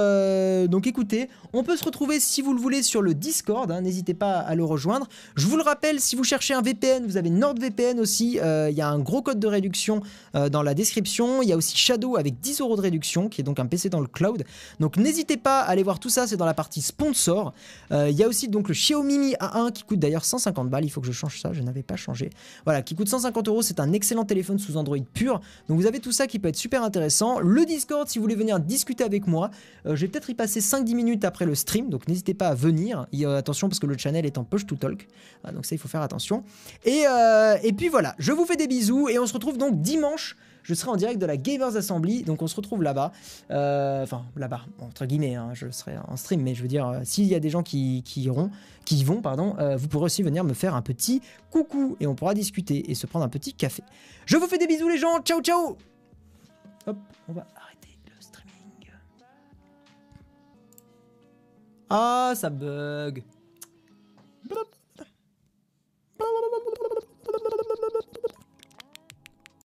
écoutez, on peut se retrouver si vous le voulez sur le Discord. Hein, n'hésitez pas à le rejoindre. Je vous le rappelle, si vous cherchez un VPN, vous avez NordVPN aussi. Il y a un gros code de réduction dans la description. Il y a aussi Shadow avec 10 euros de réduction, qui est donc un PC dans le cloud. Donc, n'hésitez pas à aller voir tout ça. C'est dans la partie sponsor. Il y a aussi donc le Xiaomi Mi A1 qui coûte d'ailleurs 150 balles. Il faut que je change ça. Je n'avais pas changé. Voilà, qui coûte 150 euros. C'est un excellent téléphone sous Android pur. Donc vous avez tout ça qui peut être super intéressant. Le Discord, si vous voulez venir discuter avec moi, euh, je vais peut-être y passer 5-10 minutes après le stream. Donc n'hésitez pas à venir. Attention parce que le channel est en push to talk. Ah, donc ça, il faut faire attention. Et, euh, et puis voilà, je vous fais des bisous et on se retrouve donc dimanche je serai en direct de la Gamers Assembly, donc on se retrouve là-bas. Euh, enfin, là-bas, entre guillemets, hein, je serai en stream, mais je veux dire, euh, s'il y a des gens qui, iront, qui y vont, pardon, euh, vous pourrez aussi venir me faire un petit coucou et on pourra discuter et se prendre un petit café. Je vous fais des bisous les gens, ciao ciao Hop, on va arrêter le streaming. Ah, ça bug.